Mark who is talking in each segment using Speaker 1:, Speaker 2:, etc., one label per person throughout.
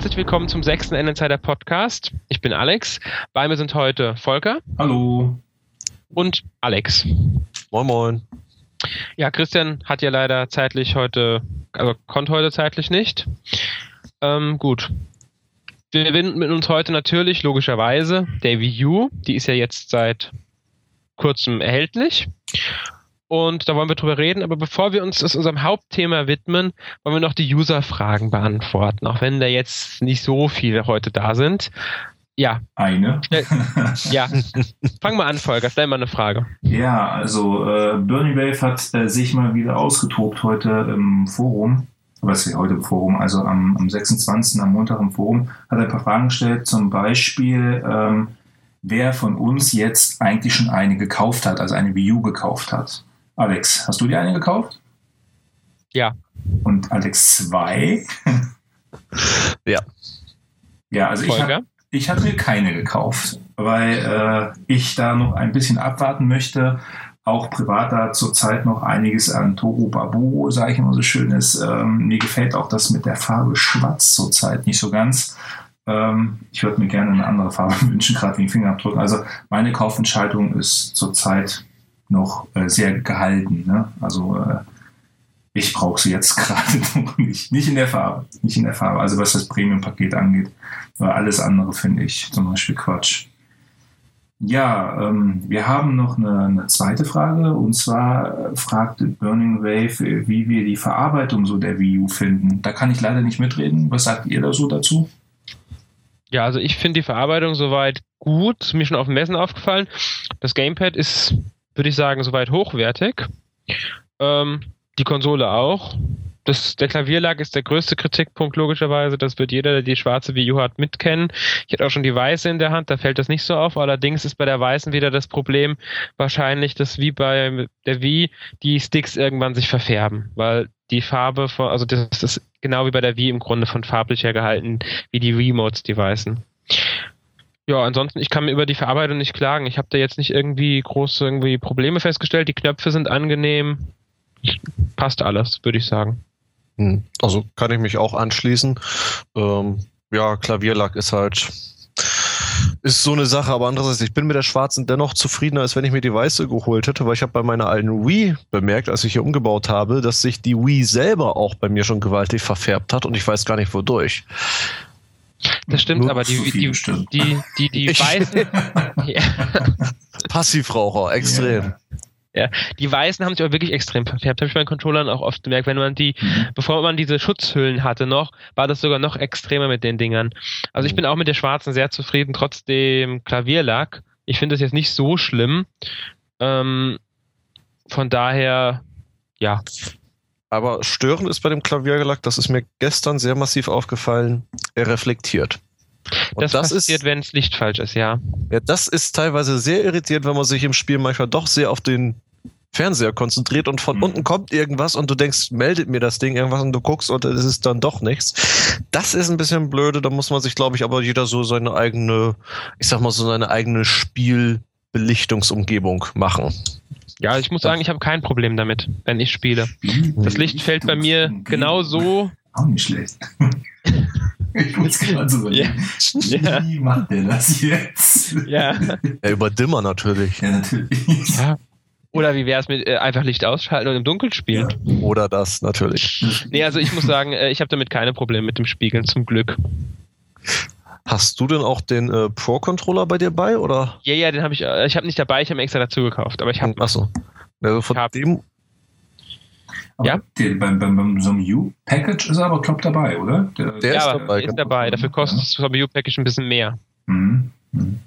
Speaker 1: Herzlich willkommen zum sechsten Insider Podcast. Ich bin Alex. Bei mir sind heute Volker.
Speaker 2: Hallo.
Speaker 1: Und Alex.
Speaker 3: Moin, moin.
Speaker 1: Ja, Christian hat ja leider zeitlich heute, also konnte heute zeitlich nicht. Ähm, gut. Wir widmen uns heute natürlich logischerweise der Wii U. Die ist ja jetzt seit kurzem erhältlich. Und da wollen wir drüber reden. Aber bevor wir uns unserem Hauptthema widmen, wollen wir noch die User-Fragen beantworten. Auch wenn da jetzt nicht so viele heute da sind. Ja.
Speaker 2: Eine.
Speaker 1: ja. Fang mal an, Volker. Stell mal eine Frage.
Speaker 2: Ja, also äh, Burning Wave hat äh, sich mal wieder ausgetobt heute im Forum. Was ist heute im Forum? Also am, am 26. am Montag im Forum hat er ein paar Fragen gestellt. Zum Beispiel, ähm, wer von uns jetzt eigentlich schon eine gekauft hat, also eine Wii U gekauft hat. Alex, hast du dir eine gekauft?
Speaker 1: Ja.
Speaker 2: Und Alex zwei?
Speaker 3: ja.
Speaker 2: Ja, also ich habe ich hab mir keine gekauft, weil äh, ich da noch ein bisschen abwarten möchte. Auch privat da zurzeit noch einiges an Toru Babu, sage ich immer so schön ist. Ähm, mir gefällt auch das mit der Farbe Schwarz zurzeit nicht so ganz. Ähm, ich würde mir gerne eine andere Farbe wünschen, gerade wegen Fingerabdrücken. Also meine Kaufentscheidung ist zurzeit noch äh, sehr gehalten. Ne? Also äh, ich brauche sie jetzt gerade noch nicht. Nicht in der Farbe. Nicht in der Farbe. Also was das Premium-Paket angeht. Weil alles andere finde ich zum Beispiel Quatsch. Ja, ähm, wir haben noch eine, eine, zweite Frage und zwar fragte Burning Wave, wie wir die Verarbeitung so der Wii U finden. Da kann ich leider nicht mitreden. Was sagt ihr da so dazu?
Speaker 1: Ja, also ich finde die Verarbeitung soweit gut. Mir schon auf dem Messen aufgefallen. Das Gamepad ist würde ich sagen, soweit hochwertig. Ähm, die Konsole auch. Das, der Klavierlack ist der größte Kritikpunkt, logischerweise. Das wird jeder, der die schwarze Wii U hat, mitkennen. Ich hatte auch schon die weiße in der Hand, da fällt das nicht so auf. Allerdings ist bei der weißen wieder das Problem wahrscheinlich, dass wie bei der Wii die Sticks irgendwann sich verfärben, weil die Farbe von, also das ist genau wie bei der Wii im Grunde von farblicher gehalten, wie die Remotes, die weißen. Ja, ansonsten, ich kann mir über die Verarbeitung nicht klagen. Ich habe da jetzt nicht irgendwie große irgendwie Probleme festgestellt. Die Knöpfe sind angenehm. Passt alles, würde ich sagen.
Speaker 3: Hm, also kann ich mich auch anschließen. Ähm, ja, Klavierlack ist halt ist so eine Sache, aber andererseits, ich bin mit der schwarzen dennoch zufriedener, als wenn ich mir die weiße geholt hätte, weil ich habe bei meiner alten Wii bemerkt, als ich hier umgebaut habe, dass sich die Wii selber auch bei mir schon gewaltig verfärbt hat und ich weiß gar nicht wodurch.
Speaker 1: Das stimmt, Nur aber die, die, die, die, die, die Weißen.
Speaker 3: Passivraucher, extrem.
Speaker 1: Ja. ja. die Weißen haben sich aber wirklich extrem verfärbt. Habe ich bei den Controllern auch oft gemerkt. Wenn man die, mhm. bevor man diese Schutzhüllen hatte noch, war das sogar noch extremer mit den Dingern. Also ich mhm. bin auch mit der schwarzen sehr zufrieden, trotz dem Klavierlack. Ich finde das jetzt nicht so schlimm. Ähm, von daher, ja,
Speaker 3: aber störend ist bei dem Klaviergelack, das ist mir gestern sehr massiv aufgefallen, er reflektiert.
Speaker 1: Und das, das passiert, wenn das Licht falsch ist, ja.
Speaker 3: Ja, das ist teilweise sehr irritierend, wenn man sich im Spiel manchmal doch sehr auf den Fernseher konzentriert und von mhm. unten kommt irgendwas und du denkst, meldet mir das Ding irgendwas und du guckst und es ist dann doch nichts. Das ist ein bisschen blöde, da muss man sich, glaube ich, aber jeder so seine eigene, ich sag mal so seine eigene Spielbelichtungsumgebung machen.
Speaker 1: Ja, ich muss sagen, ich habe kein Problem damit, wenn ich spiele. Das Licht fällt bei mir genau so.
Speaker 2: Auch nicht schlecht. Ich muss gerade so überlegen. Ja. Wie macht der das jetzt?
Speaker 1: Ja.
Speaker 3: ja über Dimmer natürlich.
Speaker 2: Ja, natürlich. Ja.
Speaker 1: Oder wie wäre es mit äh, einfach Licht ausschalten und im Dunkeln spielen?
Speaker 3: Ja. Oder das natürlich.
Speaker 1: Nee, also ich muss sagen, äh, ich habe damit keine Probleme mit dem Spiegeln, zum Glück.
Speaker 3: Hast du denn auch den äh, Pro-Controller bei dir bei, oder?
Speaker 1: Ja, ja, den habe ich. Äh, ich habe nicht dabei, ich habe extra dazu gekauft, aber ich habe.
Speaker 3: Achso. Also von
Speaker 1: hab,
Speaker 3: dem.
Speaker 2: ja. Den, beim, beim, beim so U-Package ist er aber, glaube dabei, oder?
Speaker 1: Der, der ja, ist dabei. Ist dabei. Dafür kostet das U-Package ein bisschen mehr. Mhm.
Speaker 3: Mhm.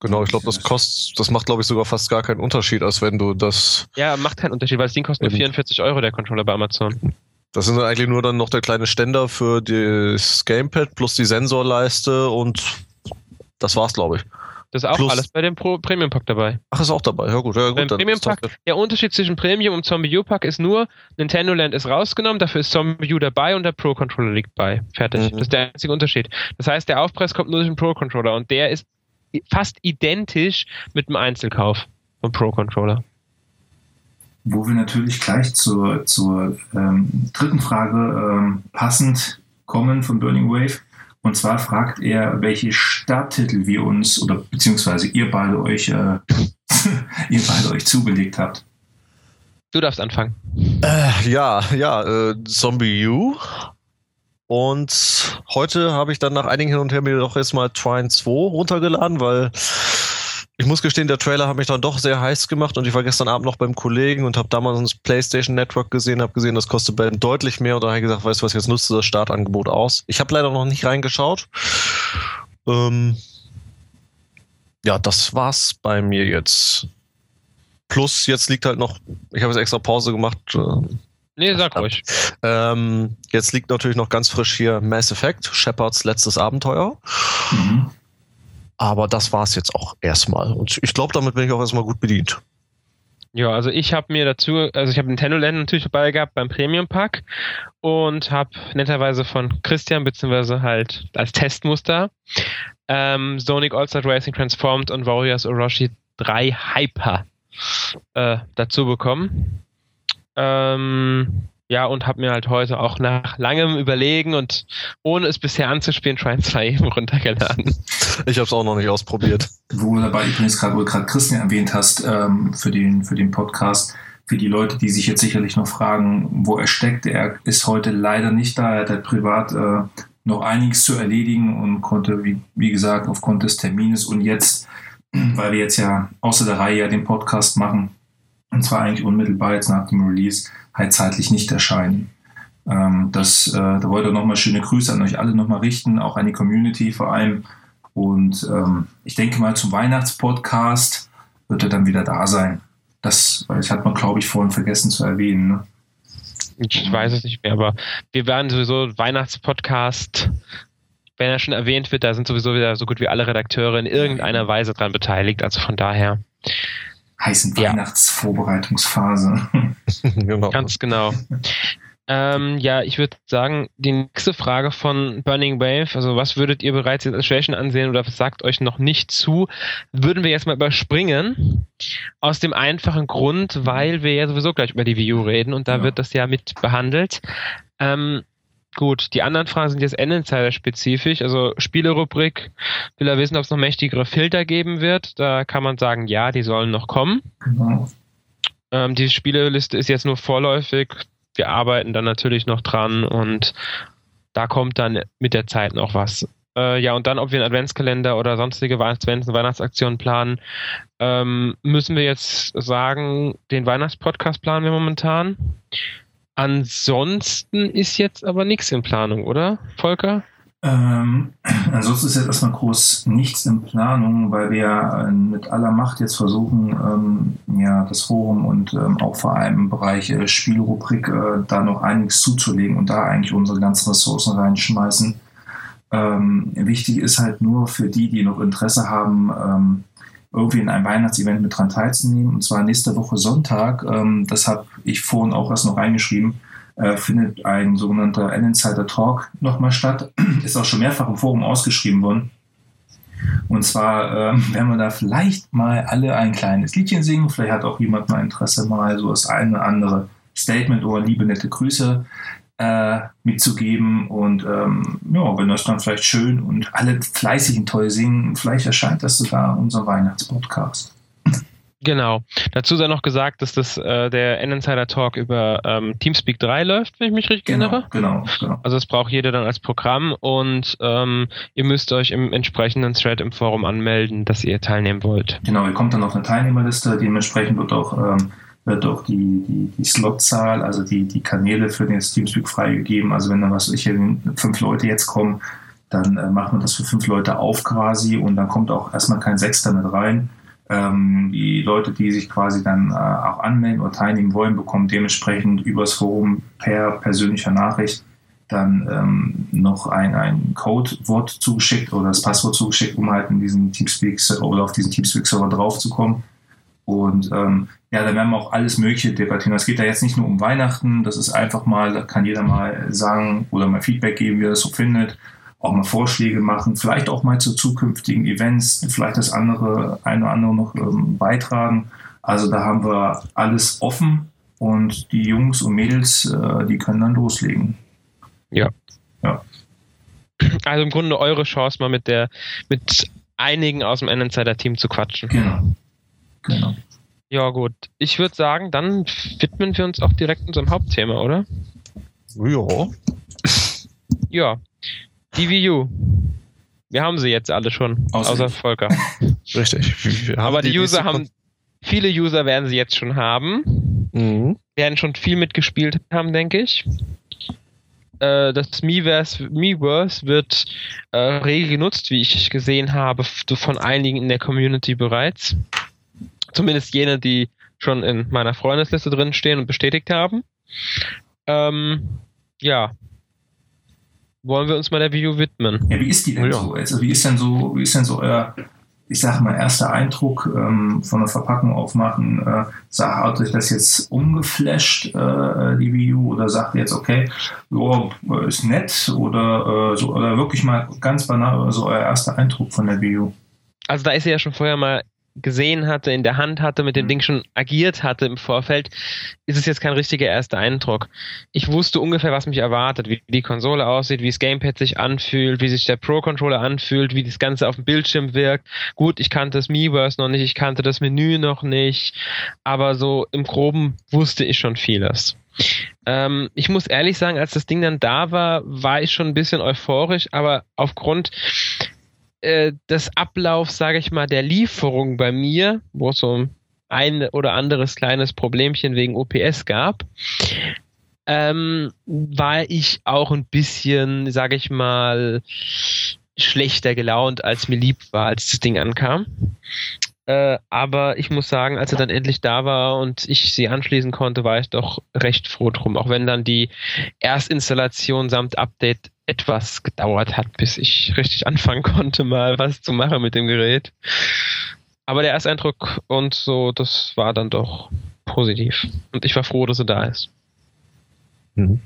Speaker 3: Genau, ich glaube, das kostet, das macht, glaube ich, sogar fast gar keinen Unterschied, als wenn du das.
Speaker 1: Ja, macht keinen Unterschied, weil das Ding kostet nur 44 Euro, der Controller bei Amazon.
Speaker 3: Das sind eigentlich nur dann noch der kleine Ständer für das Gamepad plus die Sensorleiste und das war's, glaube ich.
Speaker 1: Das ist auch plus, alles bei dem Pro Premium Pack dabei.
Speaker 3: Ach, ist auch dabei. Ja gut, ja gut.
Speaker 1: Premium Pack, der Unterschied zwischen Premium und Zombie U Pack ist nur, Nintendo Land ist rausgenommen, dafür ist Zombie U dabei und der Pro Controller liegt bei. Fertig. Mhm. Das ist der einzige Unterschied. Das heißt, der Aufpreis kommt nur durch den Pro Controller und der ist fast identisch mit dem Einzelkauf vom Pro Controller
Speaker 2: wo wir natürlich gleich zur, zur ähm, dritten Frage ähm, passend kommen von Burning Wave. Und zwar fragt er, welche Starttitel wir uns oder beziehungsweise ihr beide euch, äh, ihr beide euch zugelegt habt.
Speaker 1: Du darfst anfangen.
Speaker 3: Äh, ja, ja, äh, Zombie U. Und heute habe ich dann nach einigen Hin und Her mir doch erstmal Trine 2 runtergeladen, weil ich muss gestehen, der Trailer hat mich dann doch sehr heiß gemacht und ich war gestern Abend noch beim Kollegen und habe damals das PlayStation Network gesehen, habe gesehen, das kostet bei deutlich mehr und da habe ich gesagt, weißt du was, jetzt nutzt du das Startangebot aus. Ich habe leider noch nicht reingeschaut. Ähm, ja, das war's bei mir jetzt. Plus, jetzt liegt halt noch, ich habe jetzt extra Pause gemacht. Äh,
Speaker 1: nee, sag ruhig.
Speaker 3: Ähm, jetzt liegt natürlich noch ganz frisch hier Mass Effect, Shepards letztes Abenteuer. Mhm. Aber das war es jetzt auch erstmal. Und ich glaube, damit bin ich auch erstmal gut bedient.
Speaker 1: Ja, also ich habe mir dazu, also ich habe Nintendo Land natürlich dabei gehabt beim Premium Pack und habe netterweise von Christian beziehungsweise halt als Testmuster ähm, Sonic All-Star Racing Transformed und Warriors Orochi 3 Hyper äh, dazu bekommen. Ähm, ja, und habe mir halt heute auch nach langem Überlegen und ohne es bisher anzuspielen, Trine 2 eben runtergeladen.
Speaker 3: Ich habe es auch noch nicht ausprobiert.
Speaker 2: Wo du dabei übrigens gerade gerade Christian erwähnt hast ähm, für, den, für den Podcast, für die Leute, die sich jetzt sicherlich noch fragen, wo er steckt, er ist heute leider nicht da. Er hat halt privat äh, noch einiges zu erledigen und konnte, wie, wie gesagt, aufgrund des Termines und jetzt, weil wir jetzt ja außer der Reihe ja den Podcast machen, und zwar eigentlich unmittelbar jetzt nach dem Release, halt zeitlich nicht erscheinen. Ähm, das, äh, da wollte ich nochmal schöne Grüße an euch alle nochmal richten, auch an die Community vor allem. Und ähm, ich denke mal zum Weihnachtspodcast wird er dann wieder da sein. Das, das hat man, glaube ich, vorhin vergessen zu erwähnen. Ne?
Speaker 1: Ich weiß es nicht mehr, aber wir werden sowieso Weihnachtspodcast, wenn er schon erwähnt wird, da sind sowieso wieder so gut wie alle Redakteure in irgendeiner Weise dran beteiligt. Also von daher
Speaker 2: heißen ja. Weihnachtsvorbereitungsphase.
Speaker 1: genau. Ganz genau. Ähm, ja, ich würde sagen, die nächste Frage von Burning Wave, also was würdet ihr bereits als Schwächen ansehen oder was sagt euch noch nicht zu, würden wir jetzt mal überspringen. Aus dem einfachen Grund, weil wir ja sowieso gleich über die Wii U reden und da ja. wird das ja mit behandelt. Ähm, Gut, die anderen Fragen sind jetzt Endinsider-spezifisch. Also Spielerubrik will er wissen, ob es noch mächtigere Filter geben wird. Da kann man sagen, ja, die sollen noch kommen. Genau. Ähm, die Spieleliste ist jetzt nur vorläufig. Wir arbeiten dann natürlich noch dran und da kommt dann mit der Zeit noch was. Äh, ja, und dann, ob wir einen Adventskalender oder sonstige Advents- und Weihnachtsaktionen planen, ähm, müssen wir jetzt sagen, den Weihnachtspodcast planen wir momentan. Ansonsten ist jetzt aber nichts in Planung, oder, Volker?
Speaker 2: Ähm, ansonsten ist jetzt erstmal groß nichts in Planung, weil wir mit aller Macht jetzt versuchen, ähm, ja, das Forum und ähm, auch vor allem im Bereich äh, Spielrubrik äh, da noch einiges zuzulegen und da eigentlich unsere ganzen Ressourcen reinschmeißen. Ähm, wichtig ist halt nur für die, die noch Interesse haben, ähm, irgendwie in einem Weihnachtsevent mit dran teilzunehmen. Und zwar nächste Woche Sonntag, ähm, das habe ich vorhin auch erst noch reingeschrieben, äh, findet ein sogenannter N-Insider Talk nochmal statt. Ist auch schon mehrfach im Forum ausgeschrieben worden. Und zwar ähm, werden wir da vielleicht mal alle ein kleines Liedchen singen. Vielleicht hat auch jemand mal Interesse, mal so das eine oder andere Statement oder liebe nette Grüße äh, mitzugeben. Und ähm, ja, wenn das dann vielleicht schön und alle fleißig und toll singen, vielleicht erscheint das sogar unser Weihnachtspodcast.
Speaker 1: Genau. Dazu sei noch gesagt, dass das äh, der N-Insider Talk über ähm, Teamspeak 3 läuft, wenn ich mich richtig
Speaker 2: genau,
Speaker 1: erinnere.
Speaker 2: Genau, genau.
Speaker 1: Also das braucht jeder dann als Programm und ähm, ihr müsst euch im entsprechenden Thread im Forum anmelden, dass ihr teilnehmen wollt.
Speaker 2: Genau, ihr kommt dann auf eine Teilnehmerliste, dementsprechend wird auch ähm, wird auch die, die, die Slotzahl, also die, die Kanäle für den Teamspeak freigegeben. Also wenn dann was ich fünf Leute jetzt kommen, dann äh, macht man das für fünf Leute auf quasi und dann kommt auch erstmal kein Sechster mit rein. Ähm, die Leute, die sich quasi dann äh, auch anmelden oder teilnehmen wollen, bekommen dementsprechend übers Forum per persönlicher Nachricht dann ähm, noch ein, ein Codewort zugeschickt oder das Passwort zugeschickt, um halt in diesen Teamspeak oder auf diesen Teamspeak-Server draufzukommen. Und ähm, ja, da werden wir auch alles Mögliche debattieren. Es geht da jetzt nicht nur um Weihnachten, das ist einfach mal, da kann jeder mal sagen oder mal Feedback geben, wie er das so findet, auch mal Vorschläge machen, vielleicht auch mal zu zukünftigen Events, vielleicht das andere, eine oder andere noch ähm, beitragen. Also da haben wir alles offen und die Jungs und Mädels, äh, die können dann loslegen.
Speaker 1: Ja.
Speaker 2: Ja.
Speaker 1: Also im Grunde eure Chance, mal mit der, mit einigen aus dem Insider-Team zu quatschen.
Speaker 2: Genau. Genau.
Speaker 1: Ja, gut. Ich würde sagen, dann widmen wir uns auch direkt unserem Hauptthema, oder?
Speaker 3: Ja.
Speaker 1: Ja. Die Wii U. Wir haben sie jetzt alle schon, außer, außer Volker.
Speaker 3: Richtig.
Speaker 1: Aber die, die User haben, viele User werden sie jetzt schon haben. Mhm. Werden schon viel mitgespielt haben, denke ich. Äh, das Miiverse, Miiverse wird äh, rege genutzt, wie ich gesehen habe, von einigen in der Community bereits. Zumindest jene, die schon in meiner Freundesliste drin stehen und bestätigt haben. Ähm, ja. Wollen wir uns mal der Video widmen?
Speaker 2: Ja, wie ist die denn ja. so? Also wie ist denn so, wie ist denn so euer, ich sage mal, erster Eindruck ähm, von der Verpackung aufmachen? Äh, hat euch das jetzt umgeflasht, äh, die Video, oder sagt ihr jetzt, okay, jo, ist nett oder, äh, so, oder wirklich mal ganz banal, so euer erster Eindruck von der Video?
Speaker 1: Also da ist sie ja schon vorher mal gesehen hatte, in der Hand hatte, mit dem mhm. Ding schon agiert hatte im Vorfeld, ist es jetzt kein richtiger erster Eindruck. Ich wusste ungefähr, was mich erwartet, wie die Konsole aussieht, wie das Gamepad sich anfühlt, wie sich der Pro-Controller anfühlt, wie das Ganze auf dem Bildschirm wirkt. Gut, ich kannte das Miiverse noch nicht, ich kannte das Menü noch nicht, aber so im Groben wusste ich schon vieles. Ähm, ich muss ehrlich sagen, als das Ding dann da war, war ich schon ein bisschen euphorisch, aber aufgrund äh, des Ablaufs, sage ich mal, der Lieferung bei mir, wo es so ein oder anderes kleines Problemchen wegen OPS gab, ähm, war ich auch ein bisschen, sage ich mal, schlechter gelaunt, als mir lieb war, als das Ding ankam. Äh, aber ich muss sagen, als er dann endlich da war und ich sie anschließen konnte, war ich doch recht froh drum. Auch wenn dann die Erstinstallation samt Update etwas gedauert hat, bis ich richtig anfangen konnte, mal was zu machen mit dem Gerät. Aber der Ersteindruck und so, das war dann doch positiv. Und ich war froh, dass er da ist.
Speaker 3: Mhm.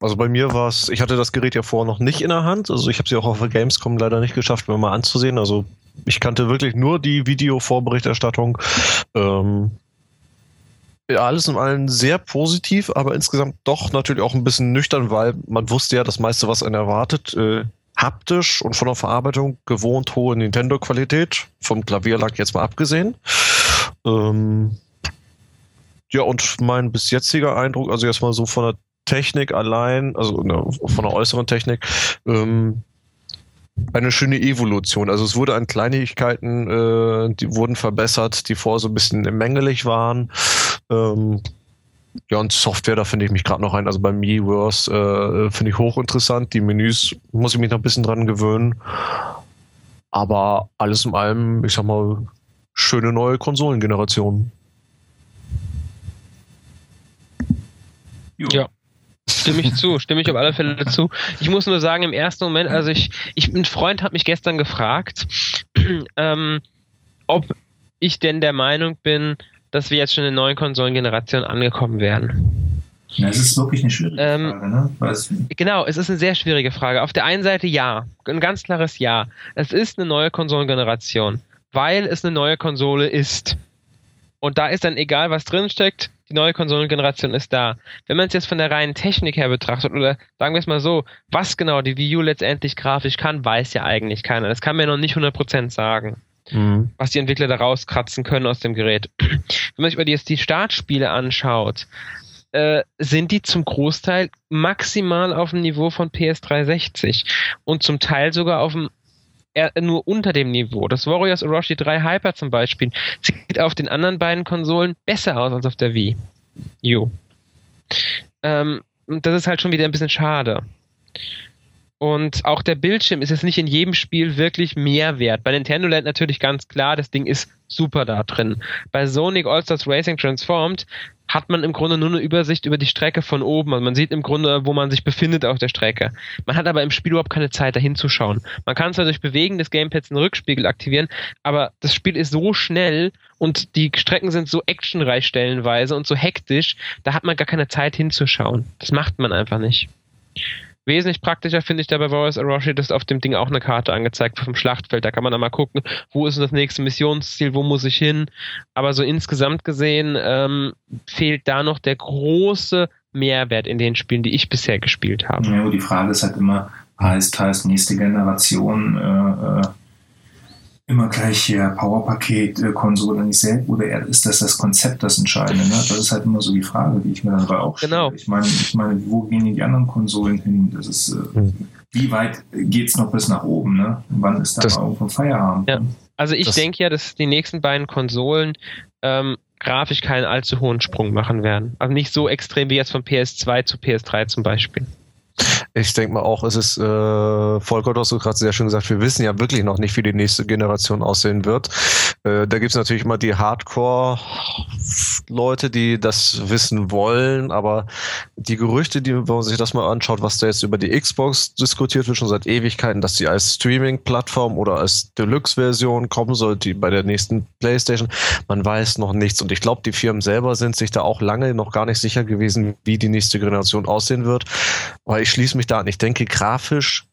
Speaker 3: Also bei mir war es, ich hatte das Gerät ja vorher noch nicht in der Hand. Also ich habe sie auch auf der Gamescom leider nicht geschafft, mir mal anzusehen. Also ich kannte wirklich nur die Videovorberichterstattung. Ähm, alles in allem sehr positiv, aber insgesamt doch natürlich auch ein bisschen nüchtern, weil man wusste ja das meiste, was einen erwartet. Äh, haptisch und von der Verarbeitung gewohnt hohe Nintendo-Qualität, vom Klavierlack jetzt mal abgesehen. Ähm, ja, und mein bis jetziger Eindruck, also erstmal so von der Technik allein, also ne, von der äußeren Technik, ähm, eine schöne Evolution. Also es wurde an Kleinigkeiten, äh, die wurden verbessert, die vorher so ein bisschen mängelig waren. Ähm, ja, und Software, da finde ich mich gerade noch ein. Also bei Miiverse äh, finde ich hochinteressant. Die Menüs muss ich mich noch ein bisschen dran gewöhnen. Aber alles in allem, ich sag mal, schöne neue Konsolengeneration.
Speaker 1: Ja. Stimme ich zu, stimme ich auf alle Fälle zu. Ich muss nur sagen, im ersten Moment, also ich, ich ein Freund hat mich gestern gefragt, ähm, ob ich denn der Meinung bin, dass wir jetzt schon in der neuen Konsolengeneration angekommen wären.
Speaker 2: Ja, es ist wirklich eine schwierige ähm, Frage, ne?
Speaker 1: Genau, es ist eine sehr schwierige Frage. Auf der einen Seite ja, ein ganz klares Ja. Es ist eine neue Konsolengeneration, weil es eine neue Konsole ist. Und da ist dann egal, was drinsteckt, die neue Konsolengeneration ist da. Wenn man es jetzt von der reinen Technik her betrachtet, oder sagen wir es mal so, was genau die Wii U letztendlich grafisch kann, weiß ja eigentlich keiner. Das kann mir noch nicht 100% sagen mhm. was die Entwickler da rauskratzen können aus dem Gerät. Wenn man sich aber jetzt die Startspiele anschaut, äh, sind die zum Großteil maximal auf dem Niveau von PS360 und zum Teil sogar auf dem nur unter dem Niveau. Das Warriors Orochi 3 Hyper zum Beispiel sieht auf den anderen beiden Konsolen besser aus als auf der Wii. Jo. Ähm, das ist halt schon wieder ein bisschen schade. Und auch der Bildschirm ist jetzt nicht in jedem Spiel wirklich mehr wert. Bei Nintendo Land natürlich ganz klar, das Ding ist super da drin. Bei Sonic All-Stars Racing Transformed hat man im Grunde nur eine Übersicht über die Strecke von oben. Also man sieht im Grunde, wo man sich befindet auf der Strecke. Man hat aber im Spiel überhaupt keine Zeit, da hinzuschauen. Man kann zwar durch Bewegen des Gamepads einen Rückspiegel aktivieren, aber das Spiel ist so schnell und die Strecken sind so actionreich stellenweise und so hektisch, da hat man gar keine Zeit hinzuschauen. Das macht man einfach nicht. Wesentlich praktischer finde ich dabei Warriors Orochi, dass auf dem Ding auch eine Karte angezeigt vom Schlachtfeld. Da kann man dann mal gucken, wo ist das nächste Missionsziel, wo muss ich hin. Aber so insgesamt gesehen ähm, fehlt da noch der große Mehrwert in den Spielen, die ich bisher gespielt habe.
Speaker 2: Ja, die Frage ist halt immer, Heißt, heißt nächste Generation äh, äh immer gleich hier Powerpaket, äh, Konsole nicht selbst oder ist das das Konzept das Entscheidende? Ne? Das ist halt immer so die Frage, die ich mir dann aber auch
Speaker 1: stelle. Genau.
Speaker 2: Ich meine, ich meine, wo gehen die anderen Konsolen hin? Das ist, äh, mhm. wie weit geht es noch bis nach oben? Ne? Wann ist da das, mal irgendwo Feierabend?
Speaker 1: Ja. Also ich denke ja, dass die nächsten beiden Konsolen ähm, grafisch keinen allzu hohen Sprung machen werden. Also nicht so extrem wie jetzt von PS2 zu PS3 zum Beispiel.
Speaker 3: Ich denke mal auch, es ist, äh, Volker, du hast gerade sehr schön gesagt, wir wissen ja wirklich noch nicht, wie die nächste Generation aussehen wird. Äh, da gibt es natürlich immer die Hardcore-Leute, die das wissen wollen, aber die Gerüchte, die, wenn man sich das mal anschaut, was da jetzt über die Xbox diskutiert wird, schon seit Ewigkeiten, dass die als Streaming-Plattform oder als Deluxe-Version kommen soll, die bei der nächsten PlayStation, man weiß noch nichts. Und ich glaube, die Firmen selber sind sich da auch lange noch gar nicht sicher gewesen, wie die nächste Generation aussehen wird. Weil ich schließe mich da an. Ich denke, grafisch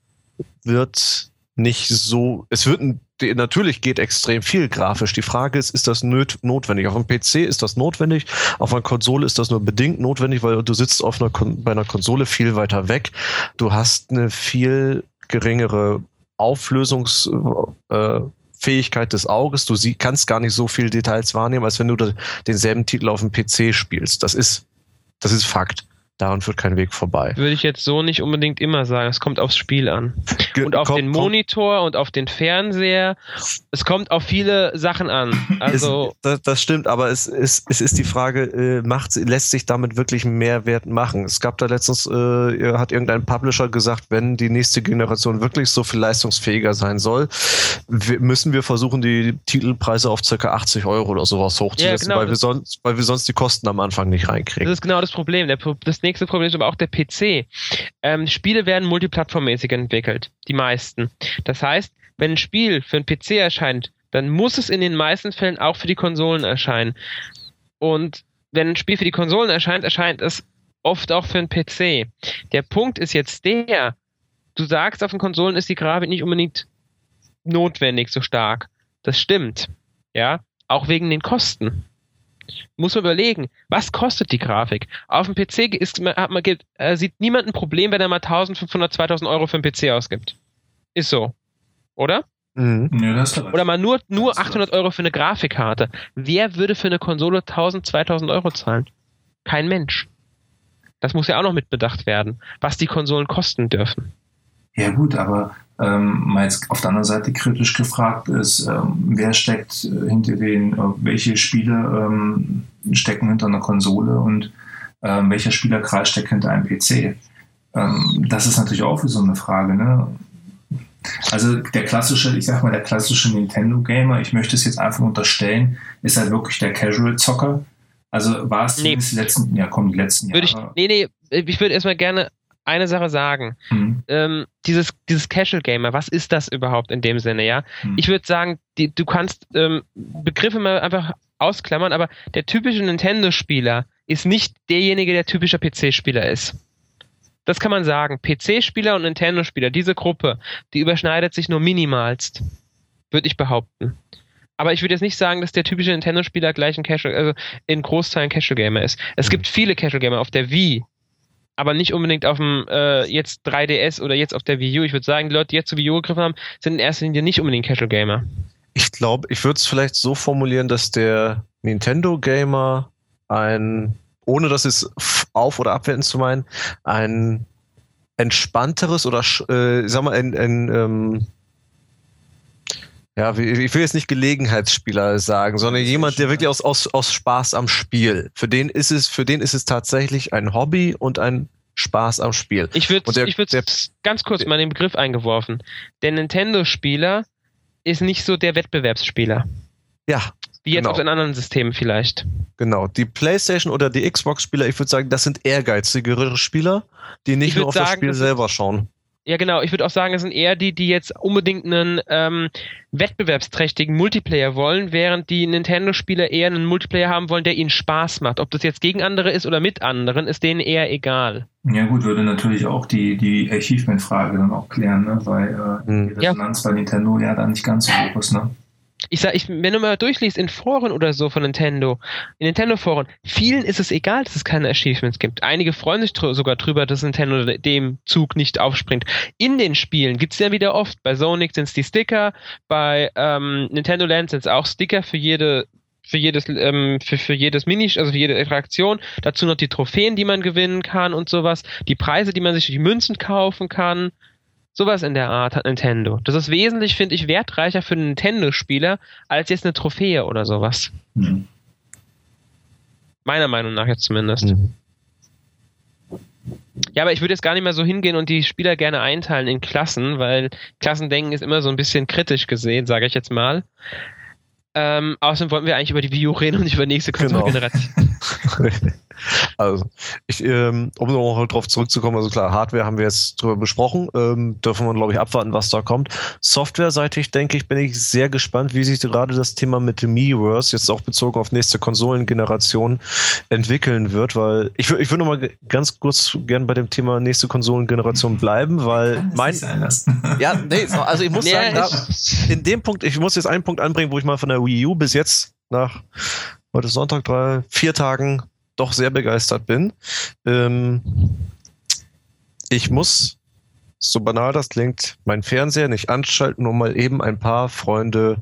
Speaker 3: wird nicht so, es wird natürlich geht extrem viel grafisch. Die Frage ist, ist das notwendig? Auf einem PC ist das notwendig, auf einer Konsole ist das nur bedingt notwendig, weil du sitzt auf einer bei einer Konsole viel weiter weg. Du hast eine viel geringere Auflösungsfähigkeit äh, des Auges. Du sie, kannst gar nicht so viele Details wahrnehmen, als wenn du denselben Titel auf dem PC spielst. Das ist, das ist Fakt. Daran führt kein Weg vorbei.
Speaker 1: Würde ich jetzt so nicht unbedingt immer sagen. Es kommt aufs Spiel an. Und auf komm, den Monitor komm. und auf den Fernseher. Es kommt auf viele Sachen an. Also
Speaker 3: es, das, das, stimmt, aber es, es, es ist die Frage, äh, macht, lässt sich damit wirklich Mehrwert machen? Es gab da letztens, äh, hat irgendein Publisher gesagt, wenn die nächste Generation wirklich so viel leistungsfähiger sein soll, müssen wir versuchen, die Titelpreise auf ca. 80 Euro oder sowas hochzusetzen, ja, genau, weil, wir sonst, weil wir sonst die Kosten am Anfang nicht reinkriegen.
Speaker 1: Das ist genau das Problem. Der, das nächste Problem ist aber auch der PC. Ähm, Spiele werden multiplattformmäßig entwickelt, die meisten. Das heißt, wenn ein Spiel für einen PC erscheint, dann muss es in den meisten Fällen auch für die Konsolen erscheinen. Und wenn ein Spiel für die Konsolen erscheint, erscheint es oft auch für einen PC. Der Punkt ist jetzt der, du sagst, auf den Konsolen ist die Grafik nicht unbedingt notwendig so stark. Das stimmt. Ja, auch wegen den Kosten muss man überlegen, was kostet die Grafik? Auf dem PC ist, hat man, äh, sieht niemand ein Problem, wenn er mal 1500, 2000 Euro für einen PC ausgibt. Ist so. Oder?
Speaker 2: Mhm. Ja,
Speaker 1: Oder mal nur, nur 800 Euro für eine Grafikkarte. Wer würde für eine Konsole 1000, 2000 Euro zahlen? Kein Mensch. Das muss ja auch noch mitbedacht werden, was die Konsolen kosten dürfen.
Speaker 2: Ja gut, aber ähm, mal jetzt auf der anderen Seite kritisch gefragt ist, ähm, wer steckt äh, hinter den, äh, welche Spiele ähm, stecken hinter einer Konsole und ähm, welcher Spielerkreis steckt hinter einem PC? Ähm, das ist natürlich auch so eine Frage, ne? Also der klassische, ich sag mal, der klassische Nintendo-Gamer, ich möchte es jetzt einfach unterstellen, ist halt wirklich der Casual-Zocker. Also war es nee. die letzten, ja komm, die letzten
Speaker 1: Jahre. Ich, nee, nee, ich würde erstmal gerne eine Sache sagen. Mhm. Ähm, dieses, dieses Casual Gamer, was ist das überhaupt in dem Sinne, ja? Mhm. Ich würde sagen, die, du kannst ähm, Begriffe mal einfach ausklammern, aber der typische Nintendo-Spieler ist nicht derjenige, der typischer PC-Spieler ist. Das kann man sagen. PC-Spieler und Nintendo-Spieler, diese Gruppe, die überschneidet sich nur minimalst, würde ich behaupten. Aber ich würde jetzt nicht sagen, dass der typische Nintendo-Spieler gleich ein Casual, also in Großteilen Casual Gamer ist. Es mhm. gibt viele Casual Gamer auf der Wii, aber nicht unbedingt auf dem äh, jetzt 3DS oder jetzt auf der Wii U. Ich würde sagen, die Leute, die jetzt zur Wii U gegriffen haben, sind in erster Linie nicht unbedingt Casual Gamer.
Speaker 3: Ich glaube, ich würde es vielleicht so formulieren, dass der Nintendo Gamer ein, ohne das jetzt auf- oder abwertend zu meinen, ein entspannteres oder, äh, sag mal, ein, ein ähm, ja, ich will jetzt nicht Gelegenheitsspieler sagen, sondern jemand, der wirklich aus, aus, aus Spaß am Spiel. Für den ist es, für den ist es tatsächlich ein Hobby und ein Spaß am Spiel.
Speaker 1: Ich würde ich ganz kurz mal den Begriff eingeworfen. Der Nintendo-Spieler ist nicht so der Wettbewerbsspieler.
Speaker 3: Ja.
Speaker 1: Wie jetzt genau. auf den anderen Systemen vielleicht.
Speaker 3: Genau. Die PlayStation oder die Xbox-Spieler, ich würde sagen, das sind ehrgeizigere Spieler, die nicht nur auf sagen, das Spiel selber schauen.
Speaker 1: Ja, genau. Ich würde auch sagen, es sind eher die, die jetzt unbedingt einen ähm, wettbewerbsträchtigen Multiplayer wollen, während die Nintendo-Spieler eher einen Multiplayer haben wollen, der ihnen Spaß macht. Ob das jetzt gegen andere ist oder mit anderen, ist denen eher egal.
Speaker 2: Ja gut, würde natürlich auch die, die Achievement-Frage dann auch klären, ne? weil äh, hm. die Resonanz ja. bei Nintendo ja dann nicht ganz so hoch ist. Ne?
Speaker 1: Ich sag, ich, wenn du mal durchliest in Foren oder so von Nintendo, in Nintendo-Foren, vielen ist es egal, dass es keine Achievements gibt. Einige freuen sich sogar drüber, dass Nintendo dem Zug nicht aufspringt. In den Spielen gibt es ja wieder oft. Bei Sonic sind es die Sticker, bei ähm, Nintendo Land sind es auch Sticker für jede für jedes, ähm, für, für jedes Mini, also für jede Attraktion. Dazu noch die Trophäen, die man gewinnen kann und sowas. Die Preise, die man sich die Münzen kaufen kann. Sowas in der Art hat Nintendo. Das ist wesentlich, finde ich, wertreicher für einen Nintendo-Spieler als jetzt eine Trophäe oder sowas. Mhm. Meiner Meinung nach jetzt zumindest. Mhm. Ja, aber ich würde jetzt gar nicht mehr so hingehen und die Spieler gerne einteilen in Klassen, weil Klassendenken ist immer so ein bisschen kritisch gesehen, sage ich jetzt mal. Ähm, außerdem wollten wir eigentlich über die Wii U reden und nicht über die nächste Konsolengeneration.
Speaker 3: Genau. Also, ich, ähm, um noch drauf zurückzukommen, also klar, Hardware haben wir jetzt drüber besprochen, ähm, dürfen wir, glaube ich, abwarten, was da kommt. Softwareseitig, denke ich, bin ich sehr gespannt, wie sich gerade das Thema mit dem Miiverse, jetzt auch bezogen auf nächste Konsolengeneration, entwickeln wird, weil ich, ich würde noch mal ganz kurz gern bei dem Thema nächste Konsolengeneration bleiben, weil mein. ja, nee, also ich muss nee, sagen, da, in dem Punkt, ich muss jetzt einen Punkt anbringen, wo ich mal von der Wii U bis jetzt nach heute ist Sonntag, drei, vier Tagen doch sehr begeistert bin. Ähm, ich muss, so banal das klingt, meinen Fernseher nicht anschalten, um mal eben ein paar Freunde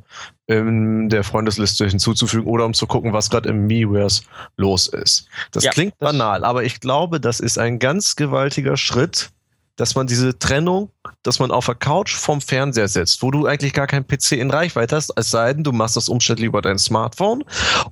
Speaker 3: in der Freundesliste hinzuzufügen oder um zu gucken, was gerade im Miiverse los ist. Das ja, klingt das banal, aber ich glaube, das ist ein ganz gewaltiger Schritt, dass man diese Trennung, dass man auf der Couch vom Fernseher sitzt, wo du eigentlich gar kein PC in Reichweite hast, es sei denn, du machst das umständlich über dein Smartphone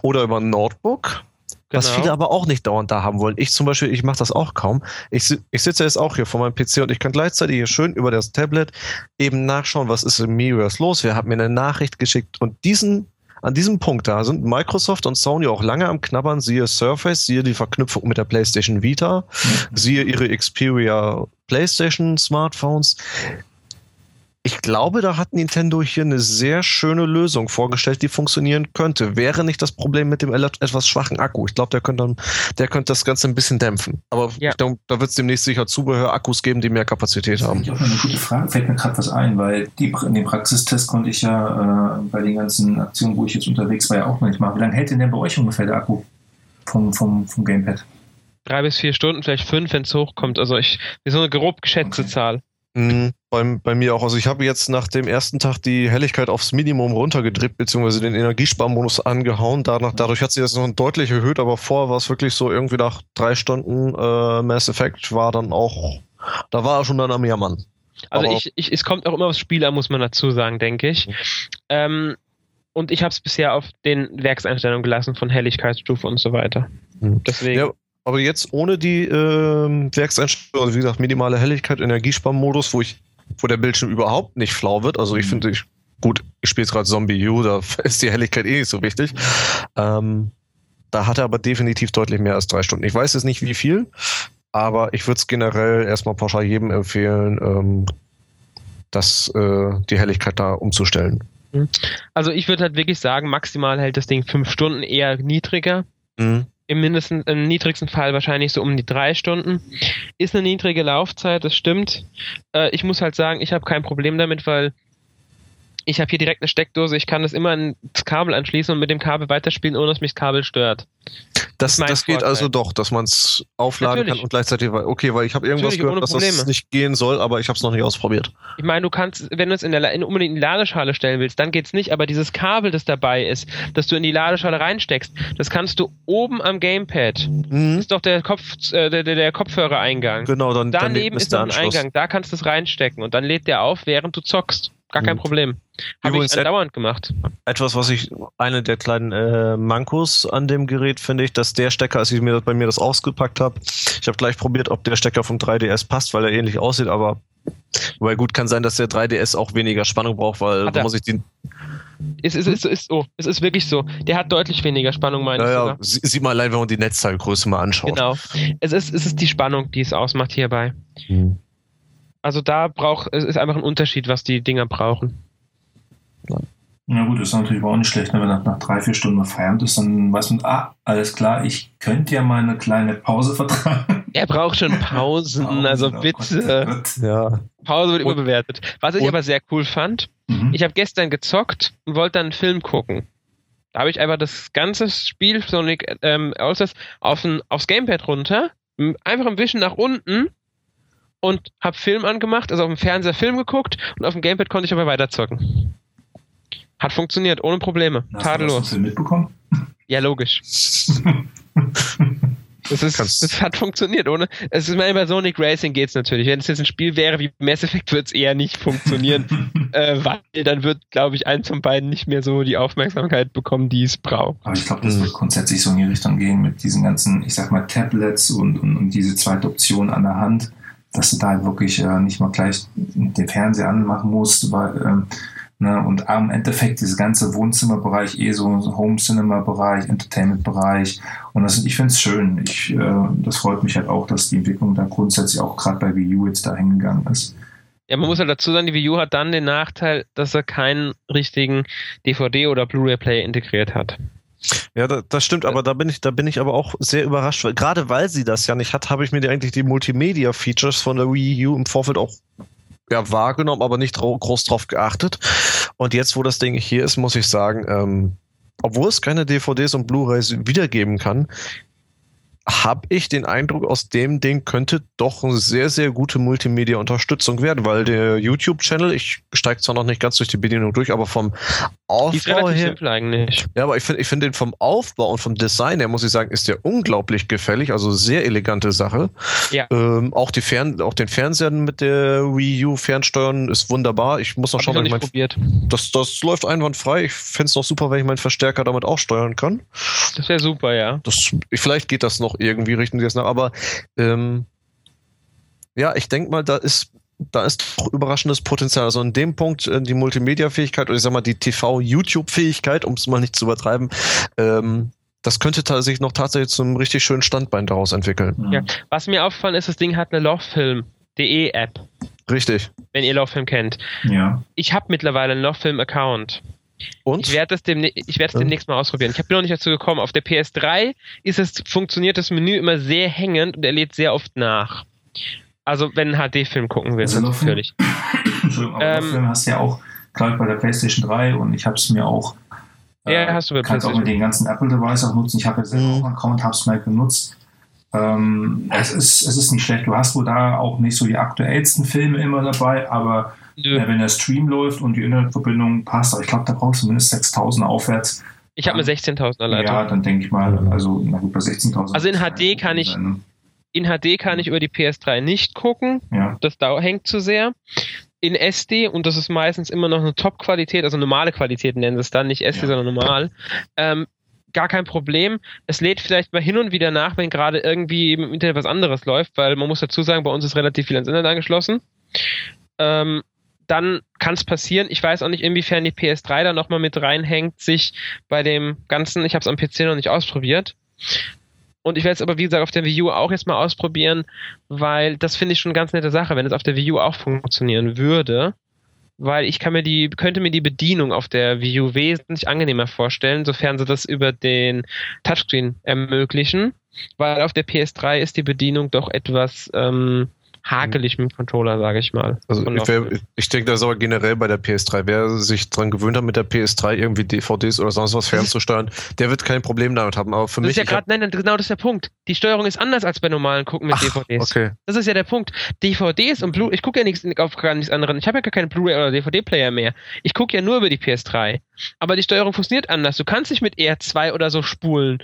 Speaker 3: oder über ein Notebook Genau. Was viele aber auch nicht dauernd da haben wollen. Ich zum Beispiel, ich mache das auch kaum. Ich, ich sitze jetzt auch hier vor meinem PC und ich kann gleichzeitig hier schön über das Tablet eben nachschauen, was ist im Miiverse los. Wer hat mir eine Nachricht geschickt? Und diesen, an diesem Punkt da sind Microsoft und Sony auch lange am Knabbern. Siehe Surface, siehe die Verknüpfung mit der PlayStation Vita, mhm. siehe ihre Xperia PlayStation Smartphones ich glaube, da hat Nintendo hier eine sehr schöne Lösung vorgestellt, die funktionieren könnte. Wäre nicht das Problem mit dem etwas schwachen Akku. Ich glaube, der könnte, der könnte das Ganze ein bisschen dämpfen. Aber ja. da, da wird es demnächst sicher Zubehör-Akkus geben, die mehr Kapazität haben. Das ist auch eine
Speaker 2: gute Frage. Fällt mir gerade was ein, weil die, in dem Praxistest konnte ich ja äh, bei den ganzen Aktionen, wo ich jetzt unterwegs war, ja auch nicht machen. Wie lange hält denn der bei euch ungefähr der Akku vom, vom, vom Gamepad?
Speaker 1: Drei bis vier Stunden, vielleicht fünf, wenn es hochkommt. Also ich, so eine grob geschätzte okay. Zahl.
Speaker 3: Mhm, bei, bei mir auch. Also ich habe jetzt nach dem ersten Tag die Helligkeit aufs Minimum runtergedreht, beziehungsweise den Energiesparmodus angehauen. Danach, dadurch hat sich das noch deutlich erhöht, aber vorher war es wirklich so, irgendwie nach drei Stunden äh, Mass Effect war dann auch, da war er schon dann am Jammern.
Speaker 1: Also ich, ich, es kommt auch immer aufs Spiel an, muss man dazu sagen, denke ich. Mhm. Ähm, und ich habe es bisher auf den Werkseinstellungen gelassen von Helligkeitsstufe und so weiter. Mhm. Deswegen. Ja,
Speaker 3: aber jetzt ohne die äh, Werkseinstellung, also wie gesagt, minimale Helligkeit, Energiesparmodus, wo ich, wo der Bildschirm überhaupt nicht flau wird. Also ich mhm. finde, ich, gut, ich spiele jetzt gerade Zombie U, da ist die Helligkeit eh nicht so wichtig. Ähm, da hat er aber definitiv deutlich mehr als drei Stunden. Ich weiß jetzt nicht wie viel, aber ich würde es generell erstmal pauschal jedem empfehlen, ähm, das, äh, die Helligkeit da umzustellen.
Speaker 1: Mhm. Also ich würde halt wirklich sagen, maximal hält das Ding fünf Stunden eher niedriger. Mhm im mindesten, im niedrigsten Fall wahrscheinlich so um die drei Stunden. Ist eine niedrige Laufzeit, das stimmt. Äh, ich muss halt sagen, ich habe kein Problem damit, weil ich habe hier direkt eine Steckdose, ich kann das immer ans Kabel anschließen und mit dem Kabel weiterspielen, ohne dass mich das Kabel stört.
Speaker 3: Das, das, geht also doch, dass man es aufladen Natürlich. kann und gleichzeitig, okay, weil ich habe irgendwas Natürlich, gehört, dass Probleme. das nicht gehen soll, aber ich habe es noch nicht ausprobiert.
Speaker 1: Ich meine, du kannst, wenn du es in der in, unbedingt in die Ladeschale stellen willst, dann geht's nicht, aber dieses Kabel, das dabei ist, das du in die Ladeschale reinsteckst, das kannst du oben am Gamepad. Mhm. Das ist doch der Kopf, äh, der, der Kopfhörereingang.
Speaker 3: Genau, dann
Speaker 1: daneben, daneben ist noch ein Eingang, da kannst du es reinstecken und dann lädt der auf, während du zockst. Gar kein Problem. Habe ich andauernd gemacht.
Speaker 3: Etwas, was ich, eine der kleinen äh, Mankos an dem Gerät finde ich, dass der Stecker, als ich mir bei mir das ausgepackt habe, ich habe gleich probiert, ob der Stecker vom 3DS passt, weil er ähnlich aussieht, aber weil gut kann sein, dass der 3DS auch weniger Spannung braucht, weil da muss ich den.
Speaker 1: Es ist, ist, ist, so. es ist wirklich so. Der hat deutlich weniger Spannung, meine
Speaker 3: naja, ich. Sieht man allein, wenn man die Netzteilgröße mal anschaut.
Speaker 1: Genau. Es ist, es ist die Spannung, die es ausmacht hierbei. Hm. Also da braucht es ist einfach ein Unterschied, was die Dinger brauchen.
Speaker 2: Na gut, das ist natürlich auch nicht schlecht, ne? wenn man nach drei, vier Stunden Feierabend ist, dann weiß man, ah, alles klar, ich könnte ja mal eine kleine Pause vertragen.
Speaker 1: Er braucht schon Pausen, Pausen also oh bitte. Gott, ja. Pause wird immer bewertet. Was ich aber sehr cool fand, mhm. ich habe gestern gezockt und wollte dann einen Film gucken. Da habe ich einfach das ganze Spiel Sonic ähm, auf ein, aufs Gamepad runter, einfach ein Wischen nach unten und habe Film angemacht, also auf dem Fernseher Film geguckt und auf dem Gamepad konnte ich aber weiterzocken. Hat funktioniert, ohne Probleme. Hast Tadellos.
Speaker 2: Du mitbekommen?
Speaker 1: Ja, logisch. Das, ist, das hat funktioniert, ohne. Es ist meine, bei Sonic Racing geht es natürlich. Wenn es jetzt ein Spiel wäre wie Mass Effect, wird es eher nicht funktionieren, äh, weil dann wird, glaube ich, eins von beiden nicht mehr so die Aufmerksamkeit bekommen, die es braucht.
Speaker 2: Aber ich glaube, das wird grundsätzlich so in die Richtung gehen mit diesen ganzen, ich sag mal, Tablets und, und, und diese zweite Option an der Hand, dass du da wirklich äh, nicht mal gleich den Fernseher anmachen musst, weil ähm, Ne? Und im Endeffekt dieses ganze Wohnzimmerbereich, eh so Home-Cinema-Bereich, Entertainment-Bereich. Und das, ich finde es schön. Ich, äh, das freut mich halt auch, dass die Entwicklung da grundsätzlich auch gerade bei Wii U jetzt da hingegangen ist.
Speaker 1: Ja, man muss halt dazu sagen, die Wii U hat dann den Nachteil, dass er keinen richtigen DVD- oder Blu-ray-Player integriert hat.
Speaker 3: Ja, das, das stimmt, aber da bin ich, da bin ich aber auch sehr überrascht, weil gerade weil sie das ja nicht hat, habe ich mir eigentlich die Multimedia-Features von der Wii U im Vorfeld auch ja, wahrgenommen, aber nicht groß drauf geachtet. Und jetzt, wo das Ding hier ist, muss ich sagen, ähm, obwohl es keine DVDs und Blu-rays wiedergeben kann, habe ich den Eindruck, aus dem Ding könnte doch eine sehr, sehr gute Multimedia-Unterstützung werden, weil der YouTube-Channel, ich steige zwar noch nicht ganz durch die Bedienung durch, aber vom Aufbau her. Simpel eigentlich. Ja, aber ich finde ich find den vom Aufbau und vom Design her, muss ich sagen, ist der unglaublich gefällig, also sehr elegante Sache. Ja. Ähm, auch, die Fern auch den Fernseher mit der Wii U fernsteuern ist wunderbar. Ich muss noch Hab schauen, ich nicht mein, probiert. Das, das läuft einwandfrei. Ich finde es noch super, wenn ich meinen Verstärker damit auch steuern kann.
Speaker 1: Das wäre super, ja.
Speaker 3: Das, vielleicht geht das noch irgendwie richten sie es nach. Aber ähm, ja, ich denke mal, da ist da ist doch überraschendes Potenzial. Also in dem Punkt äh, die Multimedia-Fähigkeit oder ich sag mal die TV-YouTube-Fähigkeit, um es mal nicht zu übertreiben, ähm, das könnte sich noch tatsächlich zum richtig schönen Standbein daraus entwickeln.
Speaker 1: Ja. Was mir aufgefallen ist, das Ding hat eine Lovefilm.de App.
Speaker 3: Richtig.
Speaker 1: Wenn ihr Lovefilm kennt.
Speaker 2: Ja.
Speaker 1: Ich habe mittlerweile einen Lovefilm-Account. Und? Ich werde es demne werd ja. demnächst mal ausprobieren. Ich habe noch nicht dazu gekommen. Auf der PS3 ist es, funktioniert das Menü immer sehr hängend und er lädt sehr oft nach. Also wenn ein HD-Film gucken willst, also natürlich.
Speaker 2: Entschuldigung, aber ähm, Film hast du ja auch, glaube ich, bei der PlayStation 3 und ich habe es mir auch
Speaker 1: äh, ja, hast du bei
Speaker 2: kannst auch mit den ganzen Apple-Device auch nutzen. Ich habe ja selber mhm. auch einen Account, habe es mal genutzt. Ähm, es, ist, es ist nicht schlecht. Du hast wohl da auch nicht so die aktuellsten Filme immer dabei, aber äh, wenn der Stream läuft und die Internetverbindung passt, aber ich glaube, da brauchst du mindestens 6000 aufwärts.
Speaker 1: Ich habe mir 16.000 erleichtert.
Speaker 2: Ja, dann denke ich mal, also na gut, bei 16.000.
Speaker 1: Also in HD kann ich, in HD kann ich über die PS3 nicht gucken. Ja. Das hängt zu sehr. In SD, und das ist meistens immer noch eine Top-Qualität, also normale Qualität nennen sie es dann, nicht SD, ja. sondern normal, ähm, gar kein Problem. Es lädt vielleicht mal hin und wieder nach, wenn gerade irgendwie im Internet was anderes läuft, weil man muss dazu sagen, bei uns ist relativ viel ans Internet angeschlossen. Ähm, dann kann es passieren. Ich weiß auch nicht, inwiefern die PS3 da nochmal mit reinhängt, sich bei dem Ganzen, ich habe es am PC noch nicht ausprobiert. Und ich werde es aber, wie gesagt, auf der Wii U auch jetzt mal ausprobieren, weil das finde ich schon eine ganz nette Sache, wenn es auf der Wii U auch funktionieren würde. Weil ich kann mir die, könnte mir die Bedienung auf der Wii U wesentlich angenehmer vorstellen, sofern sie das über den Touchscreen ermöglichen. Weil auf der PS3 ist die Bedienung doch etwas ähm, hakelig mit dem Controller, sage ich mal.
Speaker 3: Also ich, wär, ich, denke, das ist aber generell bei der PS3. Wer sich daran gewöhnt hat, mit der PS3 irgendwie DVDs oder sonst was fernzusteuern, der wird kein Problem damit haben. Aber für
Speaker 1: das
Speaker 3: mich.
Speaker 1: Ist ja grad, nein, genau das ist der Punkt. Die Steuerung ist anders als bei normalen Gucken mit Ach, DVDs.
Speaker 3: Okay.
Speaker 1: Das ist ja der Punkt. DVDs und Blu, ich gucke ja nichts auf gar nichts anderes. Ich habe ja gar keinen Blu-ray oder DVD-Player mehr. Ich gucke ja nur über die PS3. Aber die Steuerung funktioniert anders. Du kannst nicht mit R2 oder so spulen.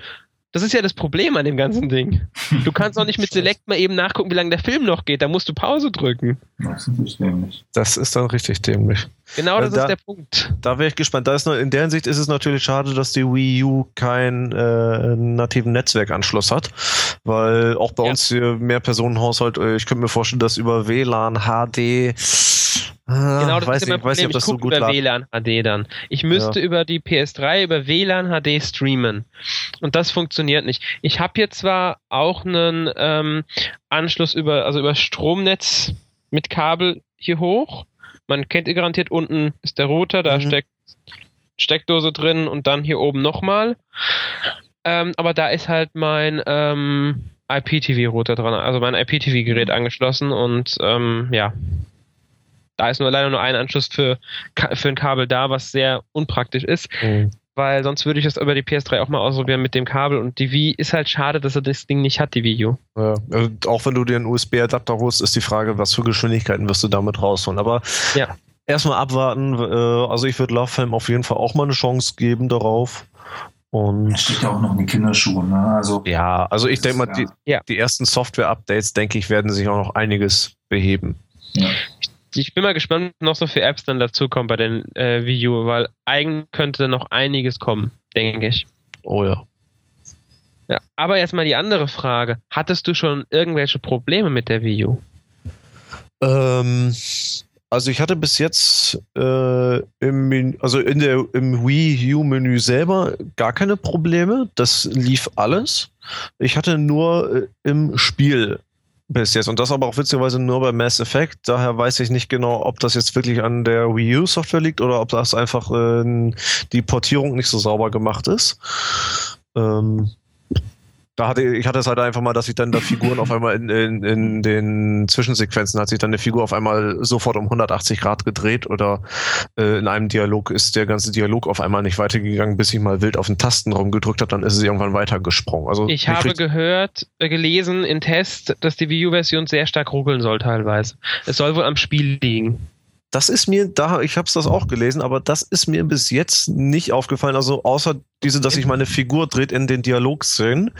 Speaker 1: Das ist ja das Problem an dem ganzen Ding. Du kannst auch nicht mit Select mal eben nachgucken, wie lange der Film noch geht. Da musst du Pause drücken.
Speaker 3: Das ist dämlich. Das ist dann richtig dämlich.
Speaker 1: Genau, das da, ist der Punkt.
Speaker 3: Da wäre ich gespannt. Da ist in der Hinsicht ist es natürlich schade, dass die Wii U keinen äh, nativen Netzwerkanschluss hat, weil auch bei ja. uns hier mehr Personenhaushalt, äh, ich könnte mir vorstellen, dass über WLAN, HD,
Speaker 1: Ah, genau, das weiß ist immer Problem. Weiß nicht, ob das ich so gut über WLAN HD dann. Ich müsste ja. über die PS3 über WLAN HD streamen. Und das funktioniert nicht. Ich habe hier zwar auch einen ähm, Anschluss über, also über Stromnetz mit Kabel hier hoch. Man kennt ihr garantiert, unten ist der Router, da mhm. steckt Steckdose drin und dann hier oben nochmal. Ähm, aber da ist halt mein ähm, IPTV-Router dran, also mein IPTV-Gerät mhm. angeschlossen und ähm, ja, da ist nur leider nur ein Anschluss für, für ein Kabel da, was sehr unpraktisch ist. Mhm. Weil sonst würde ich das über die PS3 auch mal ausprobieren mit dem Kabel. Und die Wii ist halt schade, dass er das Ding nicht hat, die Wii U.
Speaker 3: Ja, also auch wenn du dir einen USB-Adapter holst, ist die Frage, was für Geschwindigkeiten wirst du damit rausholen. Aber ja. erstmal abwarten. Äh, also ich würde Love Film auf jeden Fall auch mal eine Chance geben darauf.
Speaker 2: Und steht ja auch noch in den Kinderschuhen. Ne? Also,
Speaker 3: ja, also ich denke mal, die, ja. die ersten Software-Updates, denke ich, werden sich auch noch einiges beheben. Ja.
Speaker 1: Ich bin mal gespannt, noch so für Apps dann dazukommen bei den äh, Wii U, weil eigentlich könnte noch einiges kommen, denke ich.
Speaker 3: Oh ja.
Speaker 1: Ja, aber erstmal die andere Frage. Hattest du schon irgendwelche Probleme mit der Wii U?
Speaker 3: Ähm, also ich hatte bis jetzt äh, im, also in der, im Wii U-Menü selber gar keine Probleme. Das lief alles. Ich hatte nur äh, im Spiel bis jetzt. Und das aber auch witzigerweise nur bei Mass Effect. Daher weiß ich nicht genau, ob das jetzt wirklich an der Wii U-Software liegt oder ob das einfach äh, die Portierung nicht so sauber gemacht ist. Ähm, da hatte ich hatte es halt einfach mal, dass sich dann da Figuren auf einmal in, in, in den Zwischensequenzen hat sich dann eine Figur auf einmal sofort um 180 Grad gedreht oder äh, in einem Dialog ist der ganze Dialog auf einmal nicht weitergegangen, bis ich mal wild auf den Tasten rumgedrückt habe, dann ist es irgendwann weitergesprungen. Also
Speaker 1: ich habe gehört, äh, gelesen in Test, dass die Wii U-Version sehr stark ruckeln soll teilweise. Es soll wohl am Spiel liegen.
Speaker 3: Das ist mir da, ich habe es das auch gelesen, aber das ist mir bis jetzt nicht aufgefallen. Also außer diese, dass sich meine Figur dreht in den Dialogszenen.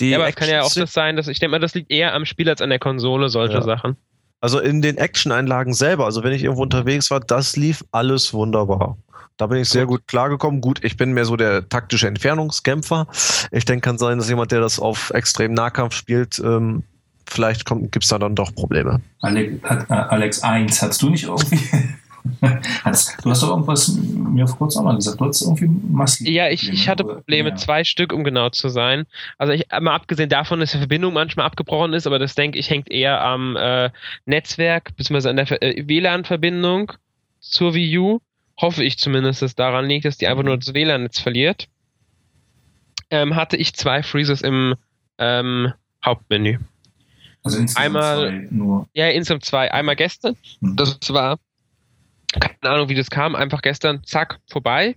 Speaker 1: Die ja, aber es kann ja auch das sein, dass ich denke mal, das liegt eher am Spiel als an der Konsole, solche ja. Sachen.
Speaker 3: Also in den Action-Einlagen selber, also wenn ich irgendwo unterwegs war, das lief alles wunderbar. Da bin ich sehr gut klargekommen. Gut, ich bin mehr so der taktische Entfernungskämpfer. Ich denke, kann sein, dass jemand, der das auf extrem Nahkampf spielt, ähm, vielleicht gibt es da dann doch Probleme.
Speaker 2: Alex, äh, Alex 1, hast du nicht irgendwie. hast, du hast doch irgendwas mir vor kurzem auch mal gesagt. Du hast irgendwie
Speaker 1: massiv. Ja, ich, ich hatte Probleme, ja. zwei Stück, um genau zu sein. Also, ich, mal abgesehen davon, dass die Verbindung manchmal abgebrochen ist, aber das denke ich hängt eher am äh, Netzwerk, beziehungsweise an der äh, WLAN-Verbindung zur Wii U. Hoffe ich zumindest, dass daran liegt, dass die einfach nur das WLAN-Netz verliert. Ähm, hatte ich zwei Freezes im ähm, Hauptmenü. Also insgesamt einmal, zwei nur. Ja, insgesamt zwei. Einmal gestern. Mhm. Das war, keine Ahnung, wie das kam, einfach gestern, zack, vorbei.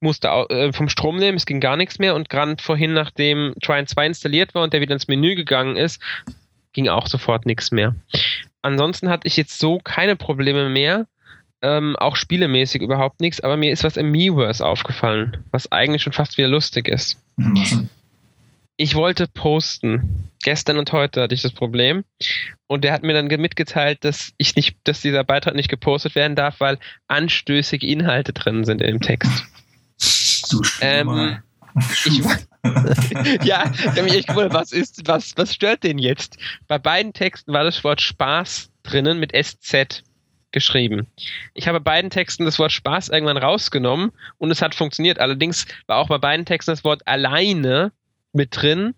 Speaker 1: Musste äh, vom Strom nehmen, es ging gar nichts mehr und gerade vorhin, nachdem Trine 2 installiert war und der wieder ins Menü gegangen ist, ging auch sofort nichts mehr. Ansonsten hatte ich jetzt so keine Probleme mehr. Ähm, auch spielemäßig überhaupt nichts, aber mir ist was im Miiverse aufgefallen, was eigentlich schon fast wieder lustig ist. Mhm ich wollte posten. Gestern und heute hatte ich das Problem. Und der hat mir dann mitgeteilt, dass ich nicht, dass dieser Beitrag nicht gepostet werden darf, weil anstößige Inhalte drin sind in dem Text.
Speaker 2: Du ähm, ich,
Speaker 1: ja, ich habe mich echt gewundert, was ist, was, was stört den jetzt? Bei beiden Texten war das Wort Spaß drinnen mit SZ geschrieben. Ich habe bei beiden Texten das Wort Spaß irgendwann rausgenommen und es hat funktioniert. Allerdings war auch bei beiden Texten das Wort alleine mit drin.